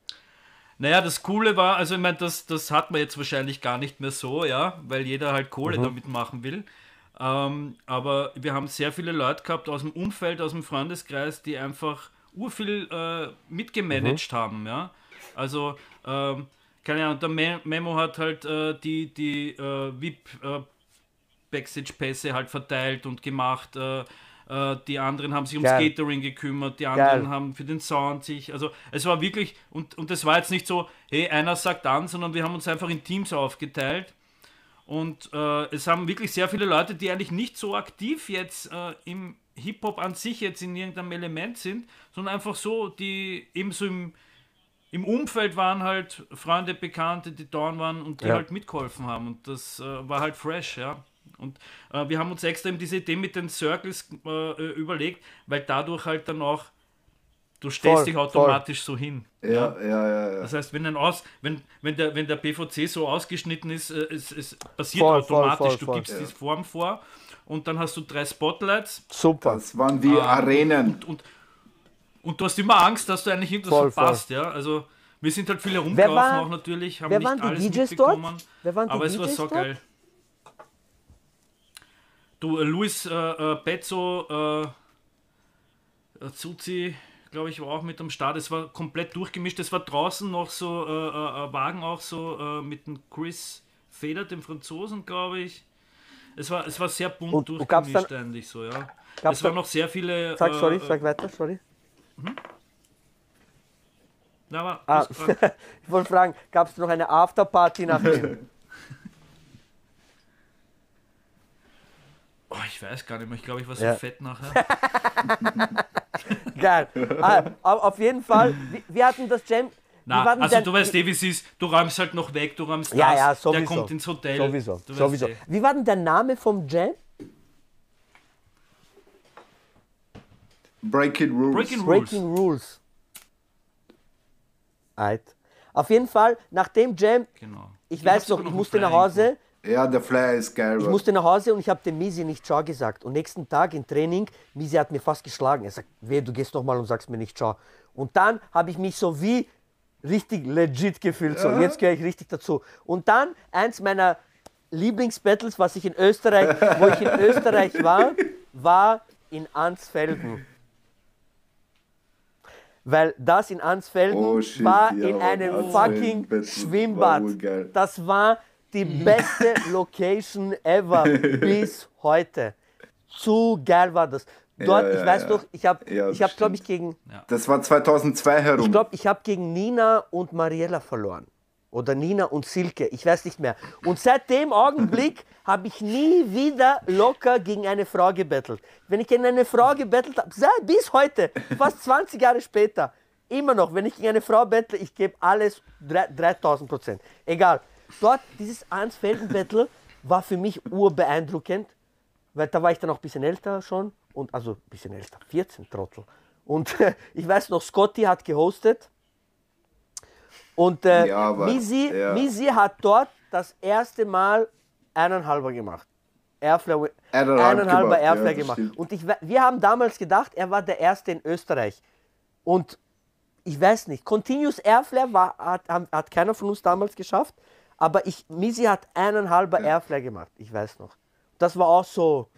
Naja, das Coole war, also ich meine, das, das hat man jetzt wahrscheinlich gar nicht mehr so, ja, weil jeder halt Kohle mhm. damit machen will. Ähm, aber wir haben sehr viele Leute gehabt aus dem Umfeld, aus dem Freundeskreis, die einfach urviel äh, mitgemanagt mhm. haben, ja. Also, ähm, keine Ahnung, der Memo hat halt äh, die, die äh, VIP äh, Backstage-Pässe halt verteilt und gemacht. Äh, äh, die anderen haben sich ums Geil. Catering gekümmert, die anderen Geil. haben für den Sound sich. Also es war wirklich, und, und das war jetzt nicht so, hey, einer sagt an, sondern wir haben uns einfach in Teams aufgeteilt. Und es haben wirklich sehr viele Leute, die eigentlich nicht so aktiv jetzt im Hip-Hop an sich jetzt in irgendeinem Element sind, sondern einfach so, die eben so im, im Umfeld waren halt Freunde, Bekannte, die da waren und die ja. halt mitgeholfen haben. Und das äh, war halt fresh, ja. Und äh, wir haben uns extra eben diese Idee mit den Circles äh, überlegt, weil dadurch halt dann auch du stellst voll, dich automatisch voll. so hin. Ja, ja, ja, ja, Das heißt, wenn, ein Aus, wenn, wenn, der, wenn der PVC so ausgeschnitten ist, äh, es, es passiert voll, automatisch. du gibst die Form vor und dann hast du drei Spotlights. Super. Das waren wie ähm, Arenen. Und, und, und, du hast immer Angst, dass du eigentlich irgendwas voll, verpasst. Ja? Also wir sind halt viele rumgelaufen war, auch natürlich, haben wer nicht waren alles die DJs mitbekommen. Dort? Wer waren die aber DJs es war so dort? geil. Du, äh, Luis äh, äh, Pezzo, äh, Zuzi, glaube ich, war auch mit am Start. Es war komplett durchgemischt. Es war draußen noch so äh, äh, Wagen auch so äh, mit dem Chris Feder, dem Franzosen, glaube ich. Es war, es war sehr bunt und, durchgemischt dann, eigentlich so, ja. Es waren noch sehr viele. Sag, sorry, sag weiter, sorry. Hm? Na, aber, ah, [laughs] ich wollte fragen, gab es noch eine Afterparty nach [laughs] dem? Oh, ich weiß gar nicht mehr. Ich glaube, ich war so ja. fett nachher. [laughs] Geil. Ah, auf jeden Fall, wir hatten das Jam. Na, also denn, du weißt eh, wie es ist. Du räumst halt noch weg, du räumst ja, das. Ja, sowieso. Der kommt ins Hotel. Sowieso, sowieso. Eh. Wie war denn der Name vom Jam? Breaking Rules. Breaking Rules. Breaking Rules. Alright. Auf jeden Fall, nach dem Jam, Genau. ich hab weiß noch, sogar ich noch musste nach Hause. Ja, der Flyer ist geil. Ich musste nach Hause und ich habe dem Misi nicht Ciao gesagt. Und nächsten Tag im Training, Misi hat mir fast geschlagen. Er sagt, weh, du gehst nochmal und sagst mir nicht Ciao. Und dann habe ich mich so wie richtig legit gefühlt. So, jetzt gehöre ich richtig dazu. Und dann eins meiner Lieblingsbattles, was ich in Österreich, wo ich in Österreich war, war in Ansfelden. Weil das in Ansfelden Oh, shit, war ja, in einem Ansfelden fucking war Schwimmbad. geil. Das war die beste Location ever [laughs] bis heute. Zu geil war das. Dort, Ja, ja, ich weiß ja. doch, ich habe, Ja, ich habe, glaube ich, gegen, Das war 2002 herum. ich glaube, ich habe gegen Nina und Mariella verloren. Oder Nina und Silke, ich weiß nicht mehr. Und seit dem Augenblick [laughs] habe ich nie wieder locker gegen eine Frau gebettelt. Wenn ich gegen eine Frau gebettelt habe, bis heute, fast 20 Jahre später, immer noch, wenn ich gegen eine Frau bettle, ich gebe alles drei- 3000 Prozent. Egal. Dort, dieses Ansfelden-Battle war für mich urbeeindruckend, weil da war ich dann auch ein bisschen älter schon. Und also ein bisschen älter, 14 Trottel. Und [laughs] ich weiß noch, Scotty hat gehostet. Und äh, Ja, aber- Misi, ja. Misi hat dort das erste Mal eineinhalber gemacht. Airflyer, Eineinhalb eineinhalber gemacht, ja, gemacht. stimmt. Und ich, we- wir haben damals gedacht, er war der Erste in Österreich. Und ich weiß nicht, Continuous Airflyer war, hat, hat keiner von uns damals geschafft. Aber ich, Misi hat eineinhalber Airflyer gemacht. Ich weiß noch. Das war auch so.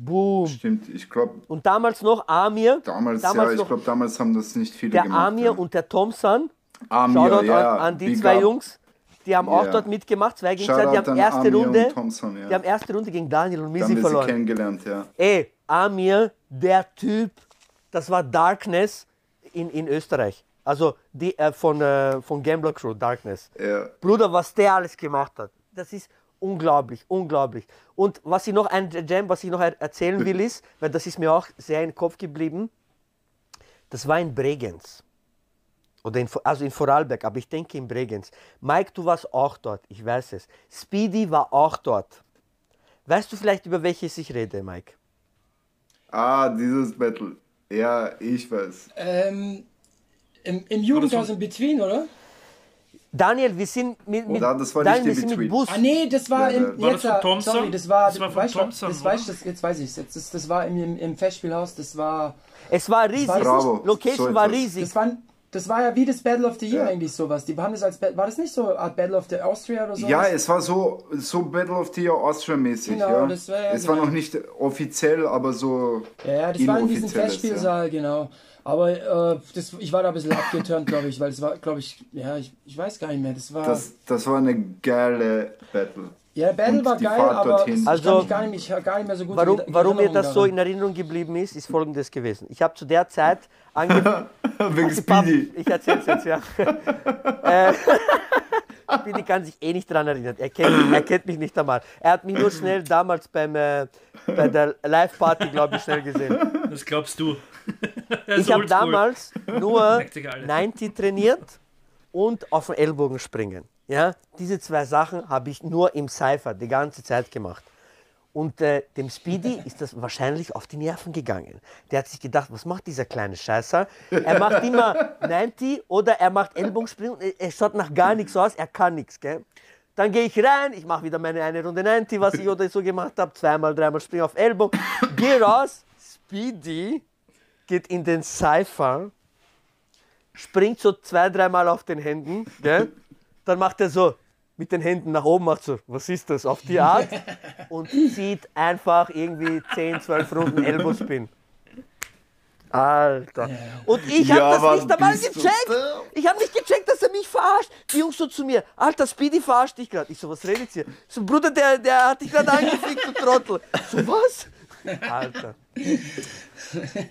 Boom. Stimmt, ich glaube, Und damals noch Amir. damals, damals ja, ich glaube, damals haben das nicht viele der gemacht. Amir ja. und der Thompson. Amir, Shoutout ja, an, an die zwei up. Jungs. Die haben auch Ja. dort mitgemacht. Zwei gegen zwei. Die haben erste Amir Runde. und Thompson, ja. Die haben erste Runde gegen Daniel und Misi wir sie verloren. kennengelernt, ja. Ey, Amir, der Typ, das war Darkness in, in Österreich. Also die, äh, von, äh, von Gambler Crew, Darkness. ja. Bruder, was der alles gemacht hat, das ist unglaublich, unglaublich. Und was ich noch, ein Jam, was ich noch er erzählen will, ist, weil das ist mir auch sehr in den Kopf geblieben, das war in Bregenz. Oder in, also in Vorarlberg, aber ich denke in Bregenz. Mike, du warst auch dort, ich weiß es. Speedy war auch dort. Weißt du vielleicht, über welches ich rede, Mike? Ah, dieses Battle. Ja, ich weiß. Ähm, Im, im Jugendhaus in Between, oder? Daniel, wir sind mit, mit, Ja, das war nicht Daniel, wir in sind mit. Bus. Ah nee, das war Ja, im war das jetzt, von Thompson? sorry, das war, Das war von Thompson, das oder? weiß ich, jetzt weiß ich jetzt das, das war im, im, Festspielhaus, das war Es war riesig. Bravo, Location so war riesig. das war das war ja wie das Battle of the Year Ja. eigentlich sowas. Die haben das als war das nicht so Art Battle of the Austria oder so? Ja, es war so, so Battle of the Year Austria-mäßig. Genau, ja. das war ja es war genau. noch nicht offiziell, aber so. Ja, ja, das war in diesem Festspielsaal, genau. Aber äh, das, ich war da ein bisschen abgeturnt, glaube ich, weil es war, glaube ich, ja, ich, ich weiß gar nicht mehr. Das war. Das, das war eine geile Battle. Ja, Battle war geil, Fahrt aber Also, kann mich gar nicht, ich, gar nicht mehr so gut Warum, warum mir das so in Erinnerung geblieben ist, ist folgendes gewesen. Ich habe zu der Zeit [laughs] angefangen. Wegen Speedy. Ich erzähl's jetzt, ja. [laughs] äh, [laughs] Speedy kann sich eh nicht dran erinnern. Er kennt, er kennt mich nicht einmal. Er hat mich nur schnell damals beim, äh, bei der Live-Party, glaube ich, schnell gesehen. Das glaubst du. Ich habe damals nur Merkt sich alles. 90 trainiert und auf den Ellbogen springen. Ja? Diese zwei Sachen habe ich nur im Cypher die ganze Zeit gemacht. Und äh, dem Speedy ist das wahrscheinlich auf die Nerven gegangen. Der hat sich gedacht, was macht dieser kleine Scheißer? Er macht immer 90 oder er macht Ellbogenspringen. Er schaut nach gar nichts aus, er kann nichts. Gell? Dann gehe ich rein, ich mache wieder meine eine Runde 90, was ich oder so gemacht habe. Zweimal, dreimal springen auf Ellbogen. Geh raus, Speedy geht in den Cypher, springt so zwei, dreimal auf den Händen, gell? Dann macht er so mit den Händen nach oben, macht so, was ist das, auf die Art [laughs] und zieht einfach irgendwie 10, 12 Runden Elbow-Spin. Alter. Und ich Ja, habe aber das nicht einmal gecheckt. Ich habe nicht gecheckt, dass er mich verarscht. Die Jungs so zu mir, Alter, Speedy verarscht dich gerade. Ich so, was redet ihr? Ich so, Bruder, der, der hat dich gerade angefickt, du Trottel. So, was? [laughs] Alter.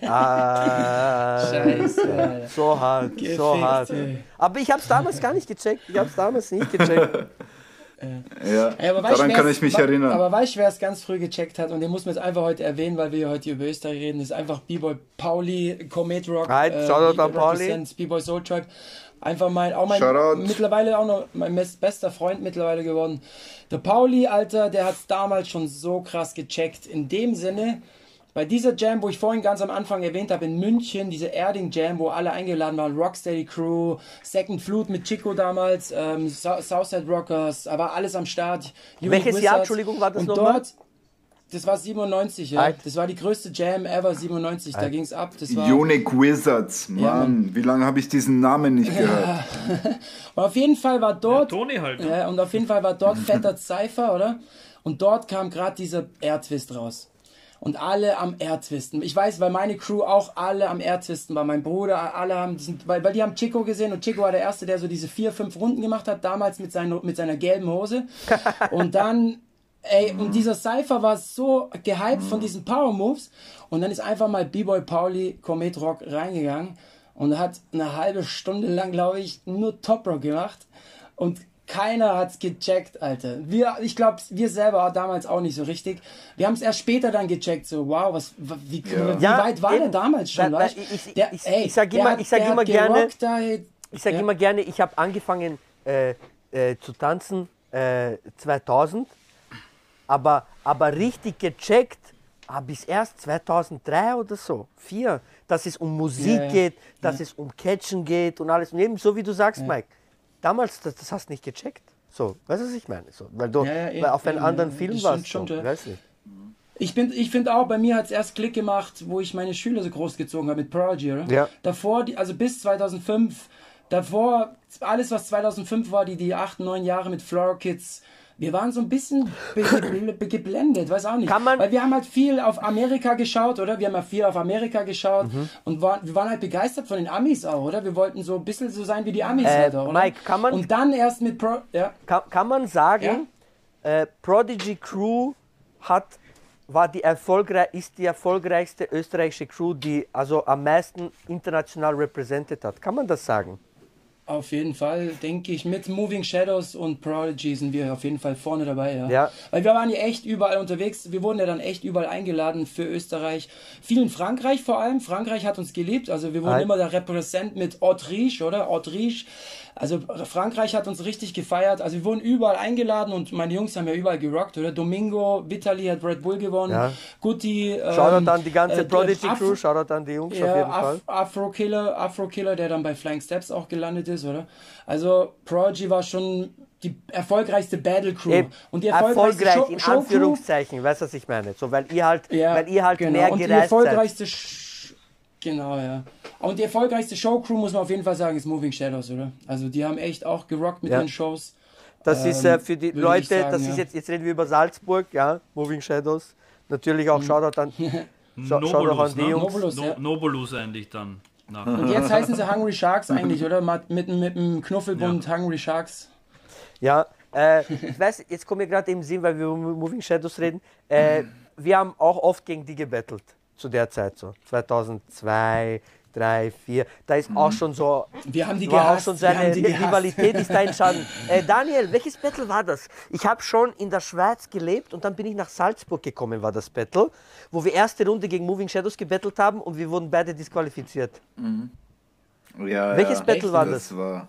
Ah, Scheiße, so hart, so Gefickt, hart. Aber ich habe es damals gar nicht gecheckt. Ich habe es damals nicht gecheckt. Ja, Ey, aber weißt, daran kann ich mich wa- erinnern. Aber weißt du, wer es ganz früh gecheckt hat? Und den muss man jetzt einfach heute erwähnen, weil wir heute über Österreich reden. Das ist einfach B-Boy Pauli, Comet Rock. Right, Shoutout B-Boy Soul Truck. Einfach mein, auch mein, Shoutout. mittlerweile auch noch mein best- bester Freund mittlerweile geworden. Der Pauli, Alter, der hat es damals schon so krass gecheckt. In dem Sinne, bei dieser Jam, wo ich vorhin ganz am Anfang erwähnt habe, in München, diese Erding Jam, wo alle eingeladen waren, Rocksteady Crew, Second Flute mit Chico damals, ähm, Southside Rockers, aber alles am Start. Unique Welches Wizards. Jahr, Entschuldigung, war das nochmal? dort, das war 97, ja. Das war die größte Jam ever, 97. Alt. Da ging es ab. Das war Unique Wizards, Mann. Ja, wie lange habe ich diesen Namen nicht gehört? Ja. [laughs] und auf jeden Fall war dort. Ja, Tony halt. Ne? Ja, und auf jeden Fall war dort Fetter Cypher, oder? Und dort kam gerade dieser Airtwist raus. Und alle am Airtwisten. Ich weiß, weil meine Crew auch alle am Airtwisten war. Mein Bruder, alle haben, weil, weil die haben Chico gesehen und Chico war der Erste, der so diese vier, fünf Runden gemacht hat, damals mit, seiner mit seiner gelben Hose. [laughs] Und dann Ey, und dieser Cypher war so gehypt von diesen Power Moves. Und dann ist einfach mal B-Boy Pauli Comet Rock reingegangen und hat eine halbe Stunde lang, glaube ich, nur Top Rock gemacht. Und keiner hat's gecheckt, Alter. Wir, ich glaube, wir selber damals auch nicht so richtig. Wir haben es erst später dann gecheckt, so, wow, was, wie, ja. wie ja, weit war der damals schon? Weil, ich, ich, ich, ich sag immer, ich sag immer gerne, ich sag ja. immer gerne, ich habe angefangen äh, äh, zu tanzen äh, 2000 aber, aber richtig gecheckt habe ich erst 2003 oder so, 4, dass es um Musik yeah, geht, dass es um Catchen geht und alles. Und eben so wie du sagst. Mike, damals, das, das hast du nicht gecheckt. So, weißt du, was ich meine? So, weil du weil auf einem anderen Film warst. Schon, so, weiß nicht. Ich, ich finde auch, bei mir hat es erst Klick gemacht, wo ich meine Schüler so großgezogen habe mit Prodigy, oder? Ja. Davor, die, also bis 2005, davor, alles was 2005 war, die, die 8, 9 Jahre mit Floor Kids, wir waren so ein bisschen geblendet, weiß auch nicht. Kann man Weil wir haben halt viel auf Amerika geschaut, oder? Wir haben ja viel auf Amerika geschaut mhm. und war, wir waren halt begeistert von den Amis auch, oder? Wir wollten so ein bisschen so sein wie die Amis, äh, halt, oder? Mike, kann man... Und dann erst mit Pro... Ja. Kann, kann man sagen, ja? äh, Prodigy Crew hat war die erfolgreich, ist die erfolgreichste österreichische Crew, die also am meisten international repräsentiert hat. Kann man das sagen? Auf jeden Fall, denke ich, mit Moving Shadows und Prodigy sind wir auf jeden Fall vorne dabei, ja. ja. Weil wir waren ja echt überall unterwegs. Wir wurden ja dann echt überall eingeladen für Österreich. Viel in Frankreich vor allem. Frankreich hat uns geliebt. Also wir wurden Hi. immer der Repräsent mit Autriche, oder? Autriche. Also Frankreich hat uns richtig gefeiert. Also wir wurden überall eingeladen und meine Jungs haben ja überall gerockt, oder? Domingo, Vitali hat Red Bull gewonnen. Ja. Guti. Ähm, Shoutout an die ganze äh, Prodigy Crew, Shoutout an die Jungs ja, auf jeden Af Fall. Afro Killer, Afro Killer, der dann bei Flying Steps auch gelandet ist, oder? Also Prodigy war schon die erfolgreichste Battle Crew Eben, und die erfolgreichste erfolgreich Show, in Anführungszeichen, weißt du was ich meine? So weil ihr halt, ja, weil ihr halt genau. mehr und gereist die erfolgreichste seid. Genau, ja. Und die erfolgreichste Showcrew, muss man auf jeden Fall sagen, ist Moving Shadows, oder? Also die haben echt auch gerockt mit ja. den Shows. Das ähm, ist äh, für die Leute, sagen, das ja. ist jetzt, jetzt reden wir über Salzburg, ja, Moving Shadows. Natürlich auch mhm. Shoutout an, [laughs] Shoutout an die ne? Jungs. Nobolus, ja. Nobolus eigentlich dann. Nach. Und jetzt [laughs] heißen sie Hungry Sharks eigentlich, oder? Mit, mit, mit dem Knuffelbund ja. Hungry Sharks. Ja, äh, [laughs] ich weiß, jetzt kommt mir gerade im Sinn, weil wir über Moving Shadows reden. Äh, wir haben auch oft gegen die gebettelt zu der Zeit so 2002, 3, 4. Da ist auch mhm. schon so. Wir haben die war auch schon so eine Rivalität ist da entstanden. [laughs] Äh, Daniel, welches Battle war das? Ich habe schon in der Schweiz gelebt und dann bin ich nach Salzburg gekommen, war das Battle, wo wir erste Runde gegen Moving Shadows gebettelt haben und wir wurden beide disqualifiziert. Mhm. Ja, welches ja. Battle Echt? war das? Das war.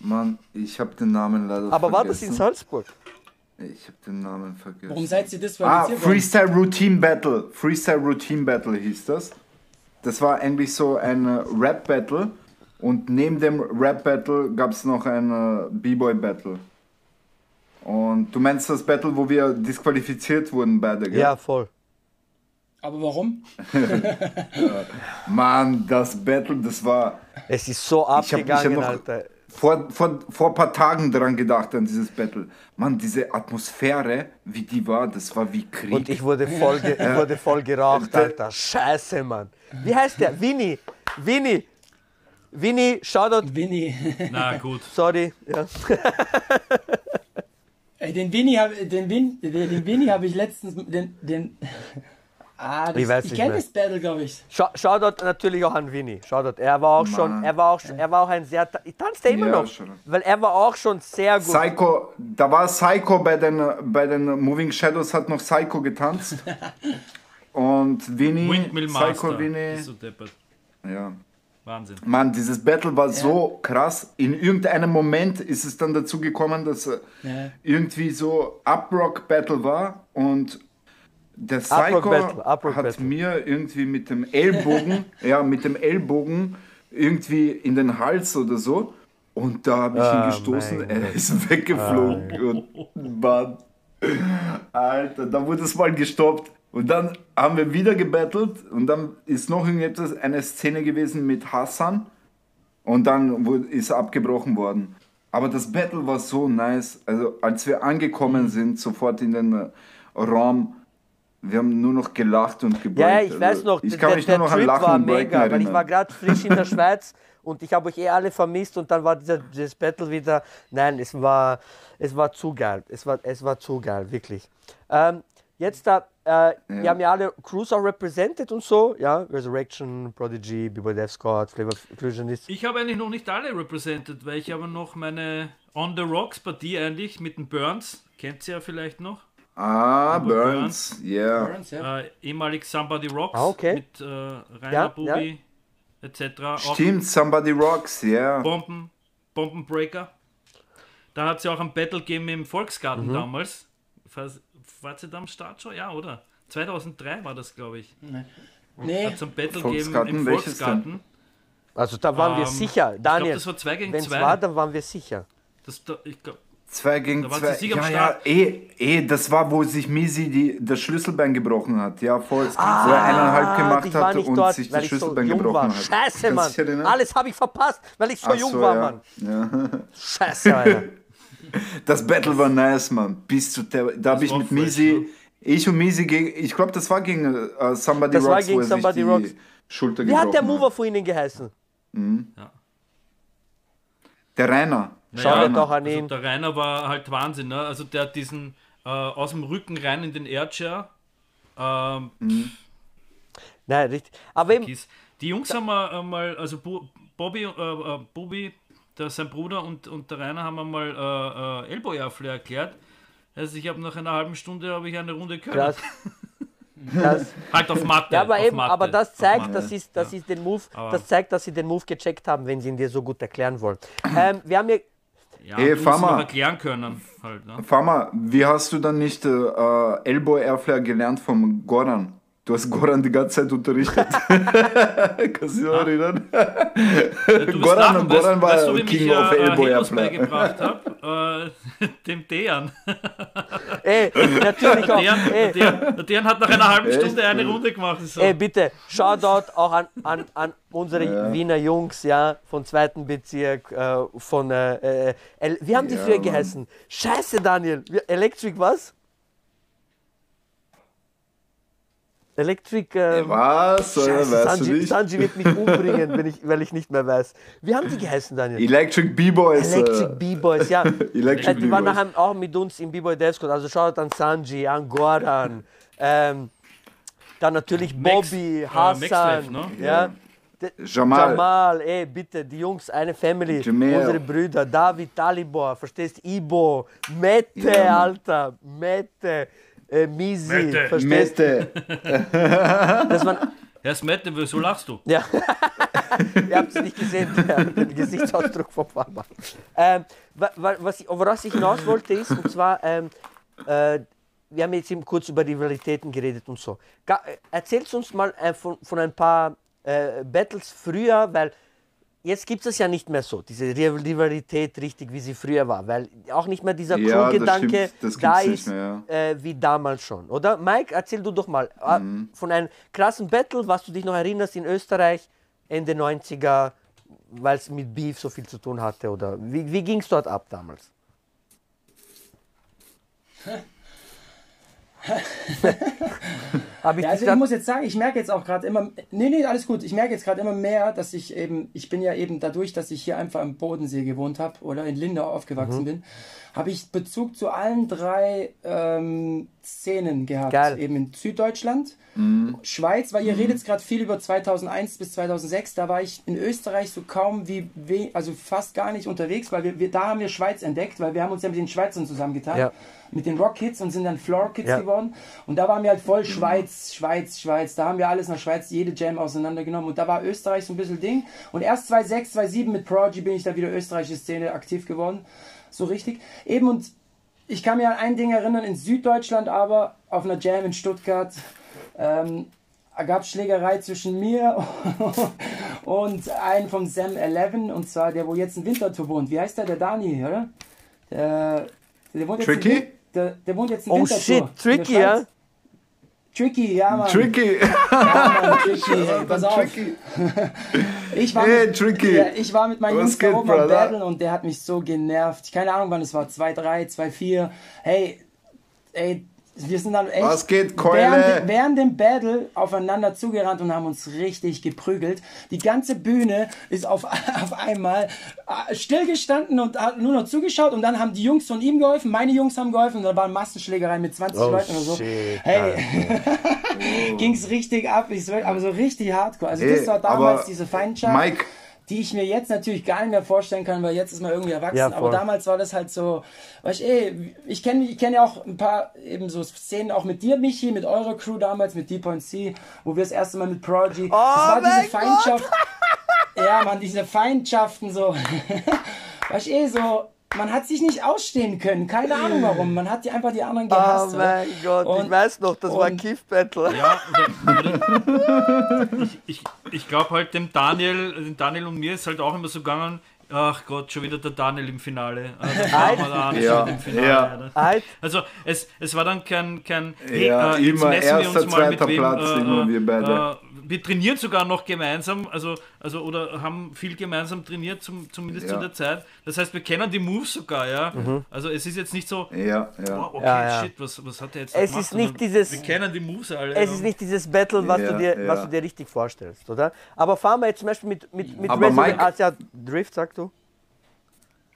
Mann, ich habe den Namen leider Aber vergessen. war das in Salzburg? Ich habe den Namen vergessen. Warum seid ihr das Ah, Freestyle Routine Battle. Freestyle Routine Battle hieß das. Das war eigentlich so ein Rap Battle. Und neben dem Rap Battle gab es noch ein B-Boy Battle. Und du meinst das Battle, wo wir disqualifiziert wurden beide, gell? Ja, voll. Aber warum? [laughs] Mann, das Battle, das war. Es ist so abgegangen, ich noch, Alter vor, vor, vor ein paar Tagen daran gedacht, an dieses Battle. Mann, diese Atmosphäre, wie die war, das war wie Krieg. Und ich wurde voll, ge ich wurde voll geraucht, Alter. Scheiße, Mann. Wie heißt der? Winnie. Winnie. Winnie, Shoutout. Winnie. Na gut. Sorry. Ja. Ey, den Winnie habe den Win, den Winnie habe ich letztens den, den Ah, das, ich, weiß ich kenne das Battle, glaube ich. Schau, Shoutout natürlich auch an Winnie. Shoutout. Er war auch schon, er war auch, er war auch ein sehr, ich tanzte immer ja, noch, schon. weil er war auch schon sehr gut. Psycho, da war Psycho bei den, bei den Moving Shadows, hat noch Psycho getanzt. [laughs] Und Winnie, Windmill Psycho Winnie. So ja. Wahnsinn. Mann, dieses Battle war ja. so krass. In irgendeinem Moment ist es dann dazu gekommen, dass ja. irgendwie so Uprock Battle war und Der Psycho hat mir irgendwie mit dem Ellbogen, [laughs] ja, mit dem Ellbogen irgendwie in den Hals oder so. Und da habe ich ihn Ah, gestoßen, mein er ist weggeflogen. Und Mann, Alter, da wurde es mal gestoppt. Und dann haben wir wieder gebettelt und dann ist noch irgendetwas, eine Szene gewesen mit Hassan und dann ist abgebrochen worden. Aber das Battle war so nice. Also als wir angekommen sind, sofort in den äh, Raum, wir haben nur noch gelacht und gebreakt. Ja, ja, ich weiß noch, ich der, kann mich der nur noch an Trip Lachen war und mega, weil ich erinnern. war gerade frisch in der [laughs] Schweiz und ich habe euch eh alle vermisst und dann war dieser, dieses Battle wieder. Nein, es war, es war zu geil. Es war, es war zu geil, wirklich. Ähm, jetzt da, äh, wir haben ja alle Crews auch represented und so, ja, Resurrection, Prodigy, B-Boy Death Squad, Flavor Fusionist. Ich habe eigentlich noch nicht alle represented, weil ich habe noch meine On the Rocks Partie eigentlich mit den Burns. Kennt ihr ja vielleicht noch. Ah, Aber Burns, yeah. Burns, ja. Äh, ehemalig Somebody Rocks Ah, okay. mit äh, Rainer Ja, Bubi etc. Auch Stimmt, Somebody Rocks, yeah. Bomben, Bombenbreaker. Da hat es ja auch ein Battle gegeben im Volksgarten Mhm. damals. War- ihr da am Start schon? Ja, oder? 2003 war das, glaube ich. Nee, Hat es ein Battle gegeben Volksgarten, im Volksgarten. Also da waren wir Ähm, sicher, Ich Daniel. glaube, das war 2 gegen Wenn es 2. war, dann waren wir sicher. Das, da, ich glaub, Zwei gegen zwei. Ja, ja, eh, eh, das war, wo sich Misi die, das Schlüsselbein gebrochen hat. Ja, voll. wo er Ah, eineinhalb gemacht war hat und dort, sich das so Schlüsselbein jung gebrochen war. hat. Scheiße, Mann. Alles habe ich verpasst, weil ich so Ach jung so, war, ja. Mann. Ja. Scheiße, Alter. [laughs] Das Battle war nice, Mann. Bis zu der, da habe ich war mit Misi, ne? ich und Misi gegen, ich glaube, das war gegen äh, Somebody Das war Rocks, gegen wo er Somebody sich die Rocks. Schulter Wie gebrochen hat der Mover hat. von Ihnen geheißen? Der Rainer. Schau Naja, dir doch an also ihn. der Rainer war halt Wahnsinn, ne? Also der hat diesen äh, aus dem Rücken rein in den Airchair. Ähm, Nein, richtig. Aber eben. Die Jungs haben wir einmal, also Bo Bobby, äh, äh, Bobby, der, sein Bruder und, und der Rainer haben einmal äh, äh, Elbow Airflare erklärt. Also ich habe nach einer halben Stunde habe ich eine Runde [laughs] krass. Halt auf Matte. Ja, aber eben, Matte, aber das zeigt, Matte. das ist, das ist den Move, Aber- das zeigt, dass sie den Move gecheckt haben, wenn sie ihn dir so gut erklären wollen. Ähm, wir haben hier, Ja, Ey, Farmer. erklären können. Halt, ne? Fama, wie hast du dann nicht äh, äh, Elbow Airflare gelernt vom Goran? Du hast Goran die ganze Zeit unterrichtet. [laughs] Kannst du dich noch erinnern? Ja, Goran- lachen, weißt, Goran war weißt du, King of Elbow Airflare. beigebracht habe? Äh, [laughs] dem Dejan. [laughs] ey, natürlich auch, Dejan, ey, der, Dejan hat nach einer halben Echt? Stunde eine Runde gemacht. So. ey, bitte, Shoutout auch an, an, an unsere Wiener Jungs, ja, vom zweiten Bezirk, äh, von, äh, äh, wie haben die Ja, früher Mann. geheißen? Scheiße, Daniel, Electric was? Electric, ähm, Was? Scheiße, weißt du Sanji, nicht? Sanji wird mich umbringen, wenn ich, weil ich nicht mehr weiß. Wie haben die geheißen, Daniel? Electric B-Boys. Electric äh, B-Boys, ja. [laughs] Electric Äh, die waren nachher auch mit uns im B-Boy Squad. Also schaut an Sanji, an Goran, ähm, dann natürlich Max- Bobby, äh, Hassan, Maxlife, ne? ja. Jamal. Jamal, ey, bitte, die Jungs, eine Family, Jamal. unsere Brüder, David, Talibor, verstehst, Ibo, Mette, Ja. Alter, Mette, äh, Misi, Mette. verstehst, Mette. das waren Herr Smette, wieso lachst du? Ja. [laughs] [laughs] Ihr habt es nicht gesehen, der, den Gesichtsausdruck vom Papa. Ähm, was ich, woraus ich hinaus wollte, ist, und zwar, ähm, äh, wir haben jetzt eben kurz über Rivalitäten geredet und so. Ga, äh, erzählt uns mal äh, von, von ein paar äh, Battles früher, weil jetzt gibt es ja nicht mehr so, diese Rival- Rivalität richtig, wie sie früher war, weil auch nicht mehr dieser Ja, Crew-Gedanke da ist, mehr, äh, wie damals schon, oder? Mike, erzähl du doch mal äh, Mhm. von einem krassen Battle, was du dich noch erinnerst in Österreich, Ende 90er, weil es mit Beef so viel zu tun hatte, oder wie, wie ging es dort ab damals? [laughs] [laughs] Hab ich Ja, also ich muss jetzt sagen, ich merke jetzt auch gerade immer, nee, nee, alles gut, ich merke jetzt gerade immer mehr, dass ich eben, ich bin ja eben dadurch, dass ich hier einfach am Bodensee gewohnt habe oder in Lindau aufgewachsen Mhm. bin, habe ich Bezug zu allen drei ähm, Szenen gehabt. Geil. Eben in Süddeutschland, Schweiz, weil ihr redet gerade viel über 2001 bis 2006, da war ich in Österreich so kaum wie, we also fast gar nicht unterwegs, weil wir, wir da haben wir Schweiz entdeckt, weil wir haben uns ja mit den Schweizern zusammengetan, Ja. mit den Rock Kids und sind dann Floor Kids Ja. geworden. Und da waren wir halt voll Schweiz, Schweiz, Schweiz, da haben wir alles nach Schweiz, jede Jam auseinandergenommen. Und da war Österreich so ein bisschen Ding. Und erst 2006, 2007 mit Prodigy bin ich da wieder österreichische Szene aktiv geworden, so richtig, eben und ich kann mir an ein Ding erinnern, in Süddeutschland aber, auf einer Jam in Stuttgart, ähm, gab es Schlägerei zwischen mir [laughs] und einem vom Sam 11, und zwar der, wo jetzt in Winterthur wohnt. Wie heißt der? Der Dani, oder? Der, der wohnt jetzt Tricky? In, der, der wohnt jetzt in Oh Winterthur. shit, Tricky, ja? Tricky, ja, Mann. Tricky. Ja, Mann, Tricky, [laughs] ey, pass auf. Tricky. [laughs] Ich war, Hey, mit, Tricky. Ja, ich war mit meinen Was Jungs da oben am Brother? Battle und der hat mich so genervt. Keine Ahnung, wann es war. 2-3, 2-4. Hey, ey, wir sind dann echt Was geht, Keule? während, während dem Battle aufeinander zugerannt und haben uns richtig geprügelt. Die ganze Bühne ist auf, [laughs] auf einmal äh, stillgestanden und hat nur noch zugeschaut und dann haben die Jungs von ihm geholfen, meine Jungs haben geholfen und da waren Massenschlägereien mit 20 Oh, Leuten oder so. shit, hey, [laughs] ging's richtig ab, ich aber so richtig hardcore. Also das war damals diese Feindschaft Mike, die ich mir jetzt natürlich gar nicht mehr vorstellen kann, weil jetzt ist man irgendwie erwachsen. Ja, aber damals war das halt so, weißt du, ey, ich kenne ich kenn ja auch ein paar eben so Szenen auch mit dir, Michi, mit eurer Crew damals, mit Deep Point C, wo wir das erste Mal mit Prodigy, das war Oh diese Feindschaft. Ja, man, diese Feindschaften so. [laughs] weißt du, eh so, man hat sich nicht ausstehen können, keine Ahnung warum. Man hat die einfach die anderen Oh gehasst. mein Gott, ich Und- weiß noch, das war und- Kiff Battle. Ja, oder, oder, [laughs] ich, ich, ich glaube halt dem Daniel, dem Daniel und mir ist halt auch immer so gegangen, ach Gott, schon wieder der Daniel im Finale. Also, [laughs] wir Ja, im Finale. ja. Alter. Alt, Also es, es war dann kein, kein hey, Ja, äh, jetzt immer messen wir erster, uns mal mit zweiter wem, Platz, äh, immer äh, wir beide. Äh, wir trainieren sogar noch gemeinsam, also, also oder haben viel gemeinsam trainiert, zum, zumindest Ja. zu der Zeit. Das heißt, wir kennen die Moves sogar, ja. Mhm. Also es ist jetzt nicht so, ja, ja. okay, Ja, ja. shit, was, was hat er jetzt Es gemacht, ist nicht dieses- Wir kennen die Moves alle. es ist nicht dieses Battle, was, Ja, du, dir, was du dir richtig vorstellst, oder? Aber fahren wir jetzt zum Beispiel mit, mit, mit Aber Resident Mike- ah, Drift, sagst du?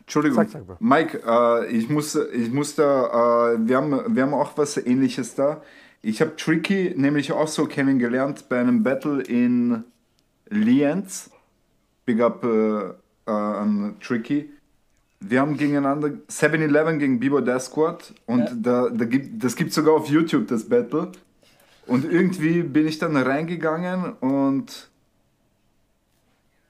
Entschuldigung, Sag, sag. Mike, äh, ich muss, ich muss da, äh, wir, haben, wir haben auch was Ähnliches da. Ich habe Tricky nämlich auch so kennengelernt bei einem Battle in Lienz. Big up äh, äh, an Tricky. Wir haben gegeneinander 7-Eleven gegen Bibo Death Squad und da, da gibt, das gibt sogar auf YouTube, das Battle. Und irgendwie bin ich dann reingegangen und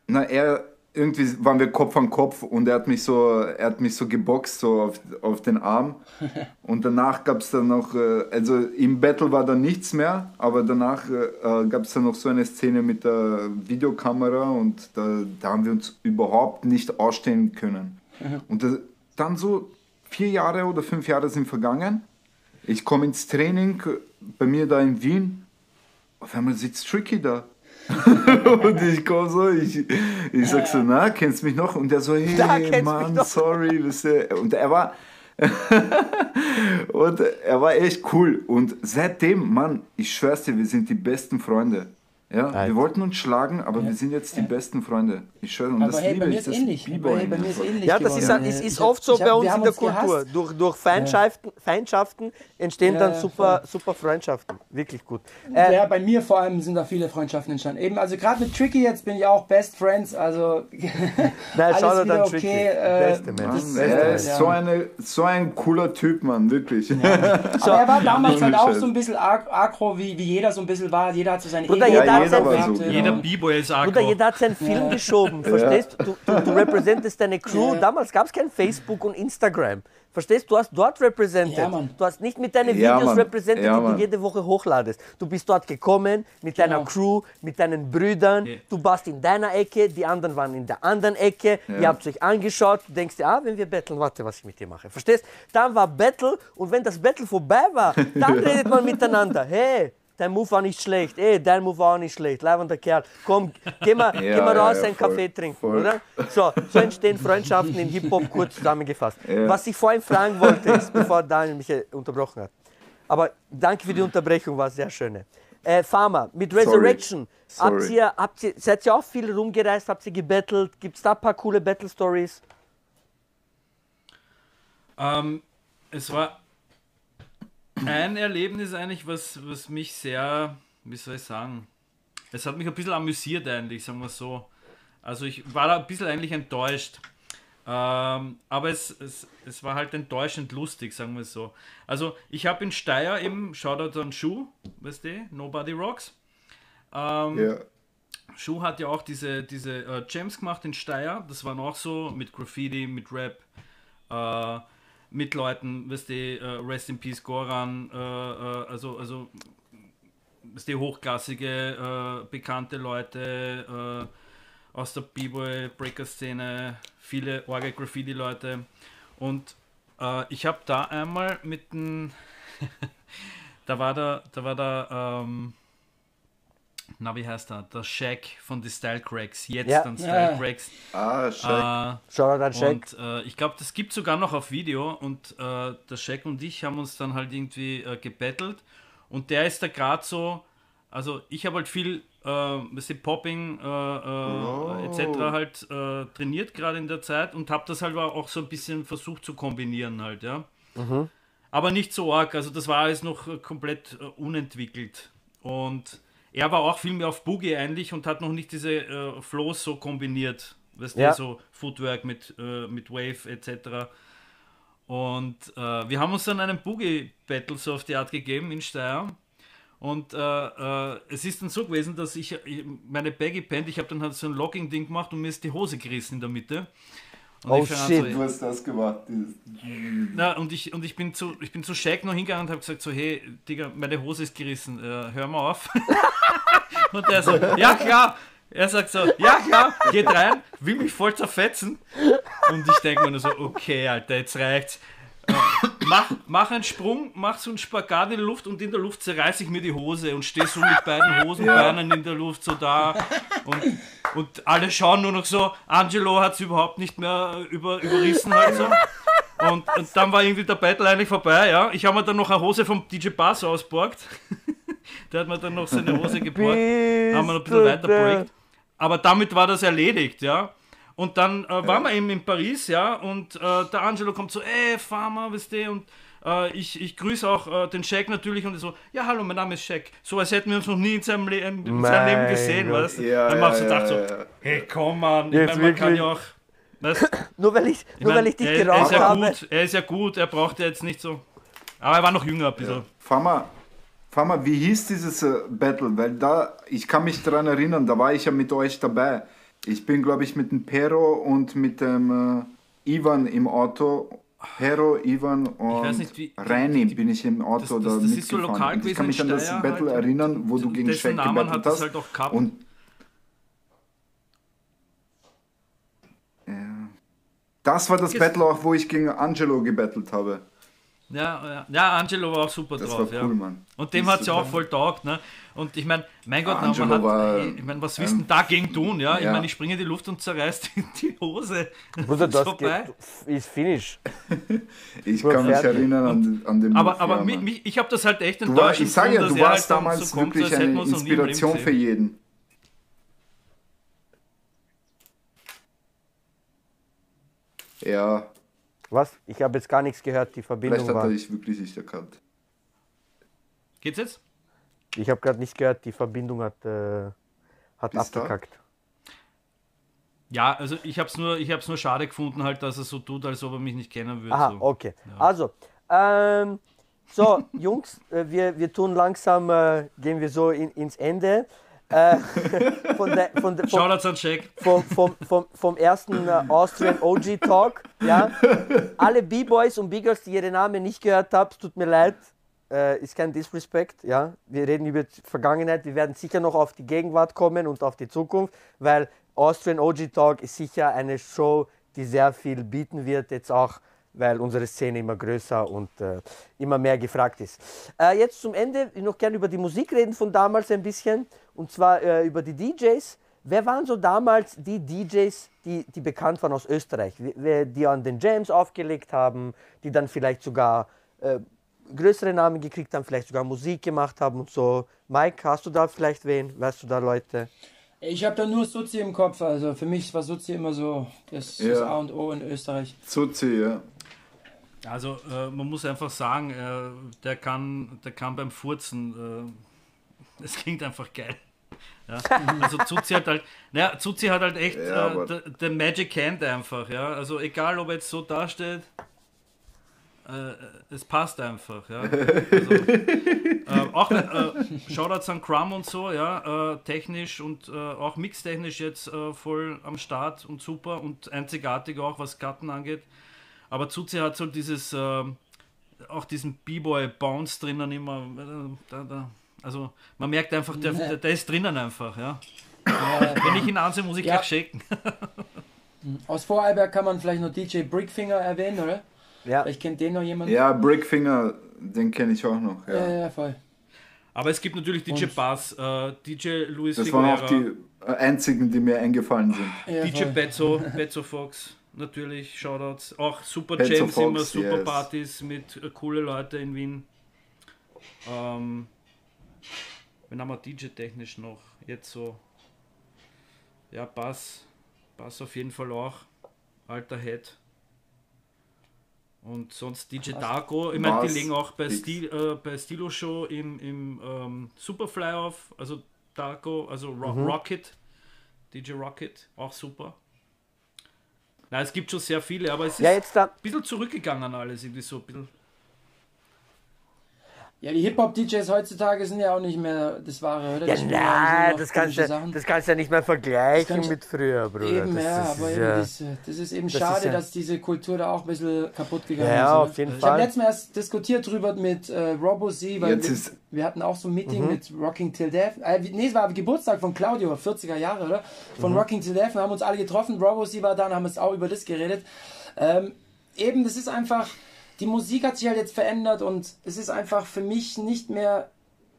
na, er, irgendwie waren wir Kopf an Kopf und er hat mich so, er hat mich so geboxt, so auf, auf den Arm. [laughs] Und danach gab es dann noch, äh, also im Battle war dann nichts mehr, aber danach äh, gab es dann noch so eine Szene mit der Videokamera und da, da haben wir uns überhaupt nicht ausstehen können. [laughs] Und das, dann so vier Jahre oder fünf Jahre sind vergangen. Ich komme ins Training bei mir da in Wien. Auf einmal sitzt Tricky da. [laughs] und ich komme so, ich, ich sag so, na, kennst mich noch? Und er so, hey, Mann, sorry. Wisst ihr? Und er war, [laughs] und er war echt cool. Und seitdem, Mann, ich schwör's dir, wir sind die besten Freunde. Ja, Alter. wir wollten uns schlagen, aber wir sind jetzt die besten Freunde. Ich schwöre, und Aber das hey, liebe bei mir ich, ist das ähnlich. Hey, bei mir ist ähnlich. Ja, das ist, geworden. Äh, ist ich oft so hab- bei uns in der uns Kultur. gehasst. Durch, durch Feindschaften, Feindschaften entstehen Ja, dann ja, super, super Freundschaften. Wirklich gut. Äh, ja, bei mir vor allem sind da viele Freundschaften entstanden. Eben, also gerade mit Tricky jetzt bin ich auch Best Friends, also [laughs] alles schau dir wieder dann okay. Tricky. äh, Beste das- Mann, er ist ja. so, eine, so ein cooler Typ, Mann, wirklich. [laughs] Aber er war damals halt auch so ein bisschen ag- aggro, wie, wie jeder so ein bisschen war. Jeder hat so seine Bruder, Ego jeder so, ja. Jeder B-Boy ist Bruder, aggro. jeder hat seinen Film geschoben, verstehst du? Du, du [laughs] repräsentest deine Crew. Ja. Damals gab es kein Facebook und Instagram. Verstehst du? Du hast dort represented. Ja, du hast nicht mit deinen Ja, Videos represented, Ja, die du jede Woche hochladest. Du bist dort gekommen mit deiner Genau. Crew, mit deinen Brüdern. Ja. Du warst in deiner Ecke, die anderen waren in der anderen Ecke. Ihr habt euch angeschaut. Du denkst dir, ah, wenn wir battlen, warte, was ich mit dir mache. Verstehst? Dann war Battle und wenn das Battle vorbei war, dann [laughs] redet man miteinander. Hey, dein Move war nicht schlecht. Ey, dein Move war auch nicht schlecht. Leibender Kerl. Komm, geh mal, [laughs] geh mal ja, raus, ja, einen voll, Kaffee trinken, voll. oder? So, so entstehen Freundschaften in Hip-Hop kurz zusammengefasst. Ja. Was ich vorhin fragen wollte, ist, bevor Daniel mich unterbrochen hat. Aber danke für die Unterbrechung, war sehr schön. Äh, Pharma, mit Resurrection, habt Sorry. ihr, habt ihr, seid ihr auch viel rumgereist, habt ihr gebettelt? Gibt es da ein paar coole Battle-Stories? Ähm, es war ein Erlebnis eigentlich, was, was mich sehr, wie soll ich sagen, es hat mich ein bisschen amüsiert eigentlich, sagen wir so. Also ich war da ein bisschen eigentlich enttäuscht. Ähm, aber es, es, es war halt enttäuschend lustig, sagen wir so. Also ich habe in Steyr eben, Shoutout an Schuh, weißt du, Nobody Rocks. Ähm, Ja. Schuh hat ja auch diese, diese äh, Jams gemacht in Steyr. Das waren auch so mit Graffiti, mit Rap. Äh, mit Leuten, weißt du, äh, Rest in Peace Goran, äh, äh, also, also weißt du, hochklassige, äh, bekannte Leute äh, aus der B-Boy-Breaker-Szene, viele Orgel Graffiti-Leute. Und ich habe da einmal mit einem, [laughs] da war da, da war da, ähm, na wie heißt er, der Shaq von The Style Cracks, jetzt Ja. dann Style Ja. Cracks. Ah, Shaq. Äh, Shoutout an Shaq. und äh, ich glaube, das gibt sogar noch auf Video und äh, der Shaq und ich haben uns dann halt irgendwie äh, gebettelt und der ist da gerade so, also ich habe halt viel, äh, weißt du, Popping äh, äh, etc. halt äh, trainiert gerade in der Zeit und habe das halt auch so ein bisschen versucht zu kombinieren halt, ja. Aber nicht so arg, also das war alles noch komplett äh, unentwickelt und er war auch viel mehr auf Boogie eigentlich und hat noch nicht diese äh, Flows so kombiniert. Weißt Ja. du, so Footwork mit, äh, mit Wave etc. Und äh, wir haben uns dann einen Boogie-Battle so auf die Art gegeben in Steyr. Und äh, äh, es ist dann so gewesen, dass ich, ich meine Baggy Pant, ich habe dann halt so ein Locking-Ding gemacht und mir ist die Hose gerissen in der Mitte. Und Oh, shit. so, Du hast das gemacht. na, und ich, und ich bin zu, ich bin zu Shaq noch hingegangen und habe gesagt so, hey, Digga, meine Hose ist gerissen, äh, hör mal auf. [laughs] und er so, ja klar. Er sagt so, ja klar, geht rein, will mich voll zerfetzen. Und ich denke mir nur so, okay, Alter, jetzt reicht's. Äh, mach, mach einen Sprung, mach so einen Spagat in der Luft und in der Luft zerreiße ich mir die Hose und stehe so mit beiden [laughs] Hosenbeinen in der Luft so da. Und, und alle schauen nur noch so, Angelo hat es überhaupt nicht mehr über, überrissen halt so. Und, und dann war irgendwie der Battle eigentlich vorbei, ja. Ich habe mir dann noch eine Hose vom DJ Bass ausborgt. [laughs] der hat mir dann noch seine Hose geborgt. haben wir noch ein bisschen weiter. Aber damit war das erledigt, ja. Und dann äh, waren wir eben in Paris, ja, und äh, der Angelo kommt so, ey, Farmer, weißt du, und äh, ich, ich grüße auch äh, den Shaq natürlich und er so, ja, hallo, mein Name ist Shaq. So als hätten wir uns noch nie in seinem, Le in seinem Mein Leben gesehen, Gott. weißt du. Ja, dann ja, machst du ja, so, ja. hey, komm, Mann, ich Jetzt mein, man kann wirklich? ja auch, weißt [laughs] Nur weil ich, nur mein, weil ich dich er, er ist geraucht ja habe. gut, er ist ja gut, er braucht ja jetzt nicht so, aber er war noch jünger ein bisschen. Fahr mal, fahr mal, wie hieß dieses äh, Battle? Weil da, ich kann mich daran erinnern, da war ich ja mit euch dabei. Ich bin, glaube ich, mit dem Pero und mit dem äh, Ivan im Auto. Pero, Ivan und nicht, wie- Reini bin ich im Auto das- da das ist so mitgefahren. lokal Und ich gewesen kann mich an das Steyr Battle halt. erinnern, wo du gegen Shaq das hast. halt auch gehabt. Und ja. Das war das Ges- Battle auch, wo ich gegen Angelo gebettelt habe. Ja, ja, ja, Angelo war auch super Das drauf, war ja. cool, Mann. Und dem hat es ja auch voll taugt, ne? Und ich meine, mein Gott, na, Angelo man hat, war, ich meine, was ähm, willst du denn dagegen tun, ja? Ich ja. meine, ich springe in die Luft und zerreiß die, die Hose. [laughs] Bruder, Ist das vorbei. geht, ist Finish. [laughs] Ich kann mich fertig. erinnern an, an den Aber, Move, aber ja, mich, mich, ich habe das halt echt Du war, ich sage ja, du dass warst halt damals so kommt, wirklich eine Inspiration für jeden. Ja, Was? Ich habe jetzt gar nichts gehört, die Verbindung vielleicht hat war. er dich wirklich nicht erkannt. Geht's jetzt? Ich habe gerade nicht gehört, die Verbindung hat, äh, hat Bist du da? abgekackt. Ja, also ich habe es nur, ich hab's nur schade gefunden, halt, dass er so tut, als ob er mich nicht kennen würde. Aha, so. okay. Also, ähm, so, [laughs] Jungs, äh, wir, wir tun langsam, äh, gehen wir so in, ins Ende. Äh, von der, von der, vom, Shoutouts an Shaq. vom, vom, vom, vom ersten äh, Austrian OG Talk. Ja? Alle B-Boys und B-Girls, die ihre Namen nicht gehört habt, tut mir leid. Äh, ist kein Disrespect. Ja? Wir reden über die Vergangenheit. Wir werden sicher noch auf die Gegenwart kommen und auf die Zukunft, weil Austrian OG Talk ist sicher eine Show, die sehr viel bieten wird, jetzt auch weil unsere Szene immer größer und äh, immer mehr gefragt ist. Äh, jetzt zum Ende, ich noch gerne über die Musik reden von damals ein bisschen und zwar äh, über die DJs. Wer waren so damals die DJs, die, die bekannt waren aus Österreich, die an den Jams aufgelegt haben, die dann vielleicht sogar äh, größere Namen gekriegt haben, vielleicht sogar Musik gemacht haben und so. Mike, hast du da vielleicht wen? Weißt du da Leute? Ich habe da nur Suzi im Kopf. Also für mich war Suzi immer so das, das Ja. A und O in Österreich. Zuzi, ja. Also äh, man muss einfach sagen, äh, der, kann, der kann beim Furzen, äh, [laughs] es klingt einfach geil. Ja? Also Zuzi hat halt, naja, Zuzi hat halt echt Ja, äh, den Magic Hand einfach, ja. Also egal ob er jetzt so dasteht, äh, es passt einfach, ja. Also, [laughs] auch äh, Shoutouts an Crumb und so, ja, technisch und auch mixtechnisch jetzt voll am Start und super und einzigartig auch, was Karten angeht. Aber Zuzi hat so dieses, äh, auch diesen B-Boy-Bounce drinnen immer. Äh, da, da. Also man merkt einfach, der, der, der ist drinnen einfach, ja. Wenn ich ihn ansehe, muss ich ja. gleich shaken. Aus Vorarlberg kann man vielleicht noch DJ Brickfinger erwähnen, oder? Ja. Vielleicht kennt den noch jemand. Ja, Brickfinger, den kenne ich auch noch. Ja. ja, ja, voll. Aber es gibt natürlich DJ Und Bass, äh, DJ Luis Das Figuera, waren auch die einzigen, die mir eingefallen sind. Ja, DJ Bezzo, Bezzo Fox, natürlich, Shoutouts. Auch Super Bezzo Jams, Fox, immer Super yes. Partys mit äh, coole Leute in Wien. Ähm, wen haben wir DJ-technisch noch? Jetzt so. Ja, Bass. Bass auf jeden Fall auch. Alter Head. Und sonst DJ Darko, ich meine, die legen auch bei, Stil, äh, bei Stilo Show im, im ähm, Superfly auf, also Darko, also Ro mhm. Rocket, DJ Rocket, auch super. Na, es gibt schon sehr viele, aber es ist ein bisschen zurückgegangen alles, irgendwie so ein bisschen. Ja, die Hip-Hop-DJs heutzutage sind ja auch nicht mehr das wahre, oder? Ja, nein, das kannst, du, das kannst du ja nicht mehr vergleichen mit früher, Bruder. Eben, das, ja, das aber eben ja, das, das, ist eben das schade, ist ja, dass diese Kultur da auch ein bisschen kaputt gegangen ja, ist. Ja, auf jeden ich Fall. Ich habe letztes Mal erst diskutiert drüber mit äh, Robo Z, weil wir, wir, hatten auch so ein Meeting mhm. mit Rocking Till Death. Äh, nee, es war Geburtstag von Claudio, 40er Jahre, oder? Von mhm. Rocking Till Death. Wir haben uns alle getroffen. Robo Z war da und haben uns auch über das geredet. Ähm, eben, das ist einfach die Musik hat sich halt jetzt verändert und es ist einfach für mich nicht mehr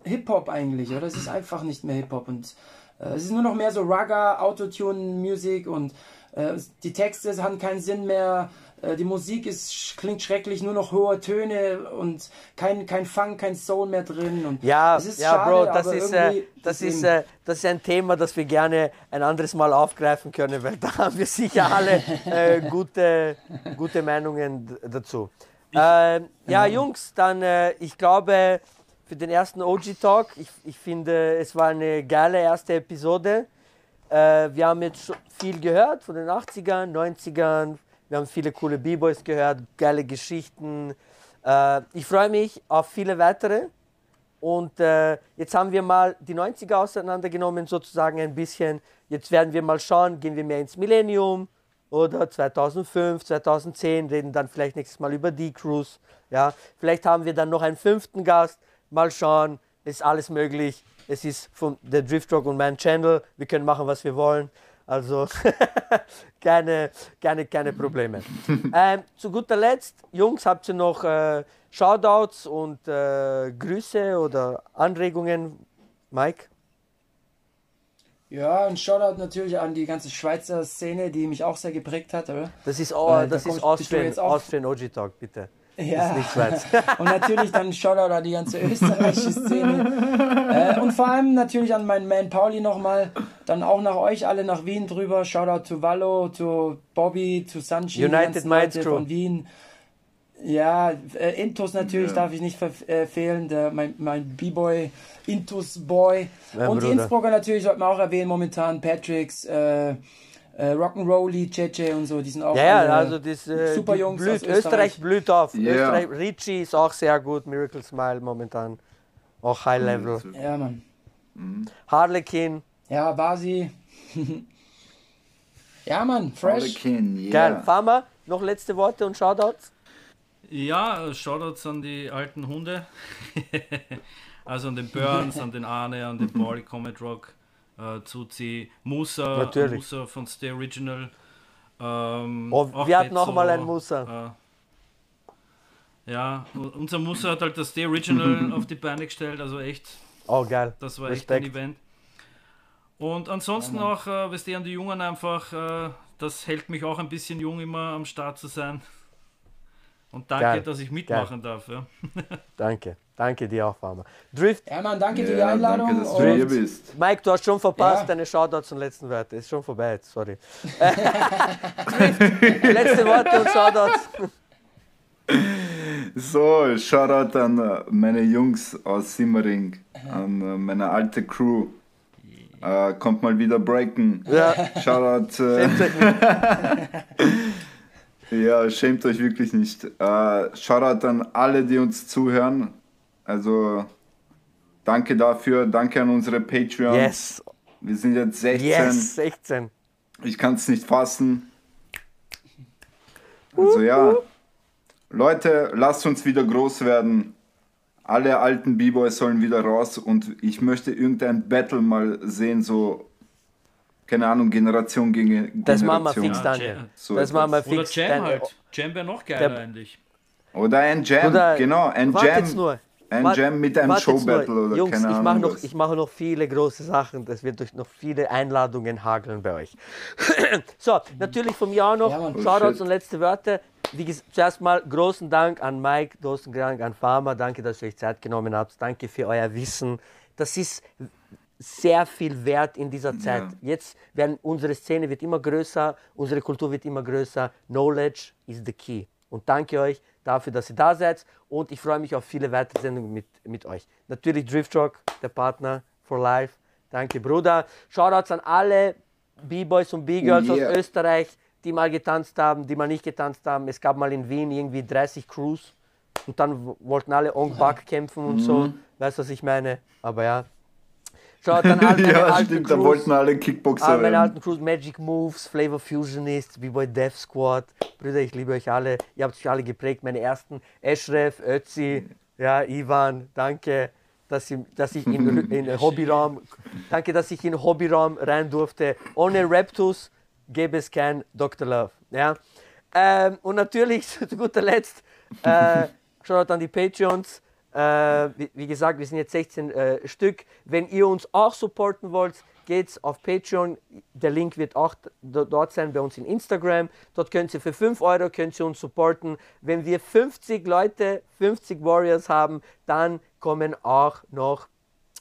Hip-Hop eigentlich, oder? Es ist einfach nicht mehr Hip-Hop und äh, es ist nur noch mehr so Raga, Autotune-Musik und äh, die Texte haben keinen Sinn mehr. Äh, die Musik ist, klingt schrecklich, nur noch hohe Töne und kein, kein Funk, kein Soul mehr drin. Und ja, ja, schade, Bro, das ist, äh, das, ist, äh, das ist ein Thema, das wir gerne ein anderes Mal aufgreifen können, weil [laughs] da haben wir sicher alle gute, gute Meinungen dazu. Äh, ja, Jungs, dann äh, ich glaube für den ersten OG-Talk, ich, ich finde, es war eine geile erste Episode. Äh, wir haben jetzt viel gehört von den 80ern, 90ern. Wir haben viele coole B-Boys gehört, geile Geschichten. Äh, ich freue mich auf viele weitere. Und äh, jetzt haben wir mal die 90er auseinandergenommen, sozusagen ein bisschen. Jetzt werden wir mal schauen, gehen wir mehr ins Millennium oder 2005, 2010, reden dann vielleicht nächstes Mal über die Cruise. Ja, vielleicht haben wir dann noch einen fünften Gast. Mal schauen, ist alles möglich. Es ist von der Driftrock und mein Channel. Wir können machen, was wir wollen. Also [laughs] keine, keine, keine Probleme. [laughs] ähm, zu guter Letzt, Jungs, habt ihr noch äh, Shoutouts und äh, Grüße oder Anregungen? Mike? Ja, ein Shoutout natürlich an die ganze Schweizer Szene, die mich auch sehr geprägt hat. Oder? Das ist, oh, das da ist Austrian, Austrian OG Talk, bitte. Ja. nicht Schweiz. [laughs] und natürlich dann Shoutout an die ganze österreichische Szene. äh, und vor allem natürlich an meinen Man Pauli nochmal. Dann auch nach euch alle nach Wien drüber. Shoutout to Wallo, to Bobby, to Sanchi, United Minds Crew von Wien. Ja, äh, Intus natürlich ja. darf ich nicht verfehlen, der, mein, mein B-Boy, Intus Boy. Ja, und die Innsbrucker natürlich sollte man auch erwähnen, momentan Patricks, äh, äh, Rock'n'Rolly, Cheche und so, die sind auch ja, ja also das, äh, super Jungs blüht, Österreich. Österreich. blüht auf. Yeah. Österreich, Richie ist auch sehr gut, Miracle Smile momentan. Auch High Level. Ja, Mann. Mhm. Harlequin. Ja, Basi. [laughs] ja, Mann, fresh. Harlequin, yeah. Geil. Farmer, noch letzte Worte und Shoutouts? Ja, Shoutouts an die alten Hunde. [laughs] also an den Burns, an den Arne, an den [laughs] Pauli Comet Rock, äh, Zuzi, Musa, Natürlich. Musa von Stay Original. Ähm, oh, wir hatten auch mal einen Musa. Äh, ja, unser Musa hat halt das Stay Original [laughs] auf die Beine gestellt, also echt. Oh, geil. Das war Respekt. echt ein Event. Und ansonsten auch, äh, weißt du, an die Jungen einfach, äh, das hält mich auch ein bisschen jung, immer am Start zu sein. Und danke, Geil. dass ich mitmachen Geil. darf. Ja. [laughs] danke. Danke dir auch, Farmer. Drift. Ja, Mann, danke für die Einladung. Danke, dass du hier bist. Mike, du hast schon verpasst, ja. deine Shoutouts und letzten Wörter. Ist schon vorbei jetzt, sorry. Drift, [laughs] letzte Worte und Shoutouts. So, Shoutout an äh, meine Jungs aus Simmering, an äh, meine alte Crew. Uh, kommt mal wieder breaken. Ja. Shoutout. Äh, [laughs] Ja, schämt euch wirklich nicht. Äh, Shoutout an alle, die uns zuhören. Also danke dafür, danke an unsere Patreons. Yes. Wir sind jetzt 16. Yes, 16. Ich kann es nicht fassen. Also ja, Leute, lasst uns wieder groß werden. Alle alten B-Boys sollen wieder raus und ich möchte irgendein Battle mal sehen, so keine Ahnung, Generation gegen Generation. Das machen wir fix, Daniel. Ja, so das machen wir Oder fix. Jam Dann- halt. Jam wäre noch geiler Der- eigentlich. Oder ein Jam, Oder- genau, ein Jam. jetzt nur. Ein Warte- Jam mit einem Show-Battle oder Jungs, keine ich Ahnung. mache noch, ich mache noch viele große Sachen. Das wird durch noch viele Einladungen hageln bei euch. [clears throat] so, natürlich von mir auch noch Ja. Oh, Shoutouts shit. und letzte Wörter. Wie gesagt, zuerst mal großen Dank an Mike, großen Dank an Farmer. Danke, dass ihr euch Zeit genommen habt. Danke für euer Wissen. Das ist sehr viel wert in dieser Zeit. Jetzt werden unsere Szene wird immer größer, unsere Kultur wird immer größer. Knowledge is the key. Und danke euch dafür, dass ihr da seid. Und ich freue mich auf viele weitere Sendungen mit, mit euch. Natürlich Driftrock, der Partner for life. Danke, Bruder. Shoutouts an alle B-Boys und B-Girls Yeah. aus Österreich, die mal getanzt haben, die mal nicht getanzt haben. Es gab mal in Wien irgendwie 30 Crews. Und dann wollten alle Ong Bak kämpfen und so. Weißt du, was ich meine? Aber ja. Schaut an all meine ja, alten stimmt, da Crews. wollten alle Kickboxer All meine alten Crews, Magic Moves, Flavor Fusionist, B-Boy Death Squad. Brüder, ich liebe euch alle. Ihr habt euch alle geprägt. Meine ersten, Eschref, Ötzi, ja, Ivan, danke, dass ich, dass ich in, [laughs] in Hobbyraum, danke, dass ich in Hobbyraum rein durfte. Ohne Raptus gäbe es kein Dr. Love. Ja? Ähm, und natürlich, [laughs] zu guter Letzt, äh, [laughs] Shoutout an die Patreons. Äh, wie, wie gesagt, wir sind jetzt 16 äh, Stück. Wenn ihr uns auch supporten wollt, geht's auf Patreon. Der Link wird auch dort sein bei uns in Instagram. Dort könnt ihr für 5 Euro könnt ihr uns supporten. Wenn wir 50 Leute, 50 Warriors haben, dann kommen auch noch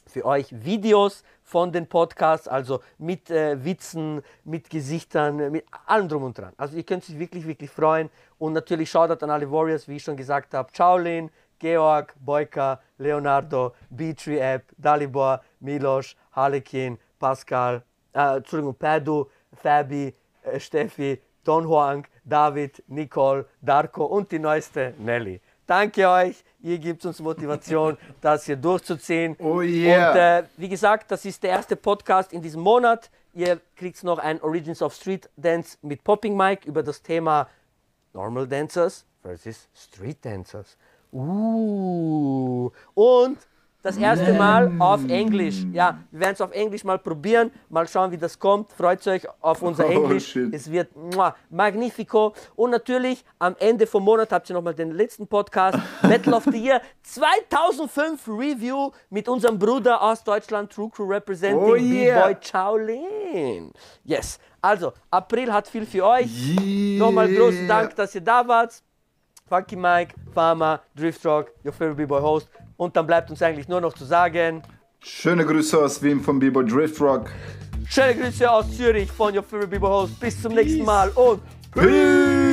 für euch Videos von den Podcasts, also mit äh, Witzen, mit Gesichtern, mit allem drum und dran. Also ihr könnt sich wirklich, wirklich freuen. Und natürlich Shoutout an alle Warriors, wie ich schon gesagt habe. Shaolin, Georg, Boyka, Leonardo, B-Tree App, Dalibor, Milos, Harlekin, Pascal, äh, Entschuldigung, Padu, Fabi, äh, Steffi, Don Huang, David, Nicole, Darko und die neueste Nelly. Danke euch, ihr gebt uns Motivation, [laughs] das hier durchzuziehen. Oh yeah. Und äh, wie gesagt, das ist der erste Podcast in diesem Monat. Ihr kriegt noch ein Origins of Street Dance mit Popping Mike über das Thema Normal Dancers versus Street Dancers. Uh. Und das erste Mal auf Englisch. Ja, wir werden es auf Englisch mal probieren, mal schauen, wie das kommt. Freut euch auf unser Oh, Englisch. shit. Es wird muah, magnifico. Und natürlich am Ende vom Monat habt ihr nochmal den letzten Podcast, [laughs] Battle of the Year 2005 Review mit unserem Bruder aus Deutschland, True Crew Representing, Oh, yeah. B-Boy Shaolin. Yes. Also, April hat viel für euch. Yeah. Nochmal großen Dank, dass ihr da wart. Funky Mike, Farmer, Driftrock, your favorite B-Boy Host. Und dann bleibt uns eigentlich nur noch zu sagen, Schöne Grüße aus Wien vom B-Boy Drift Rock. schöne Grüße aus Zürich von your favorite B-Boy Host. Bis zum nächsten Mal und Peace!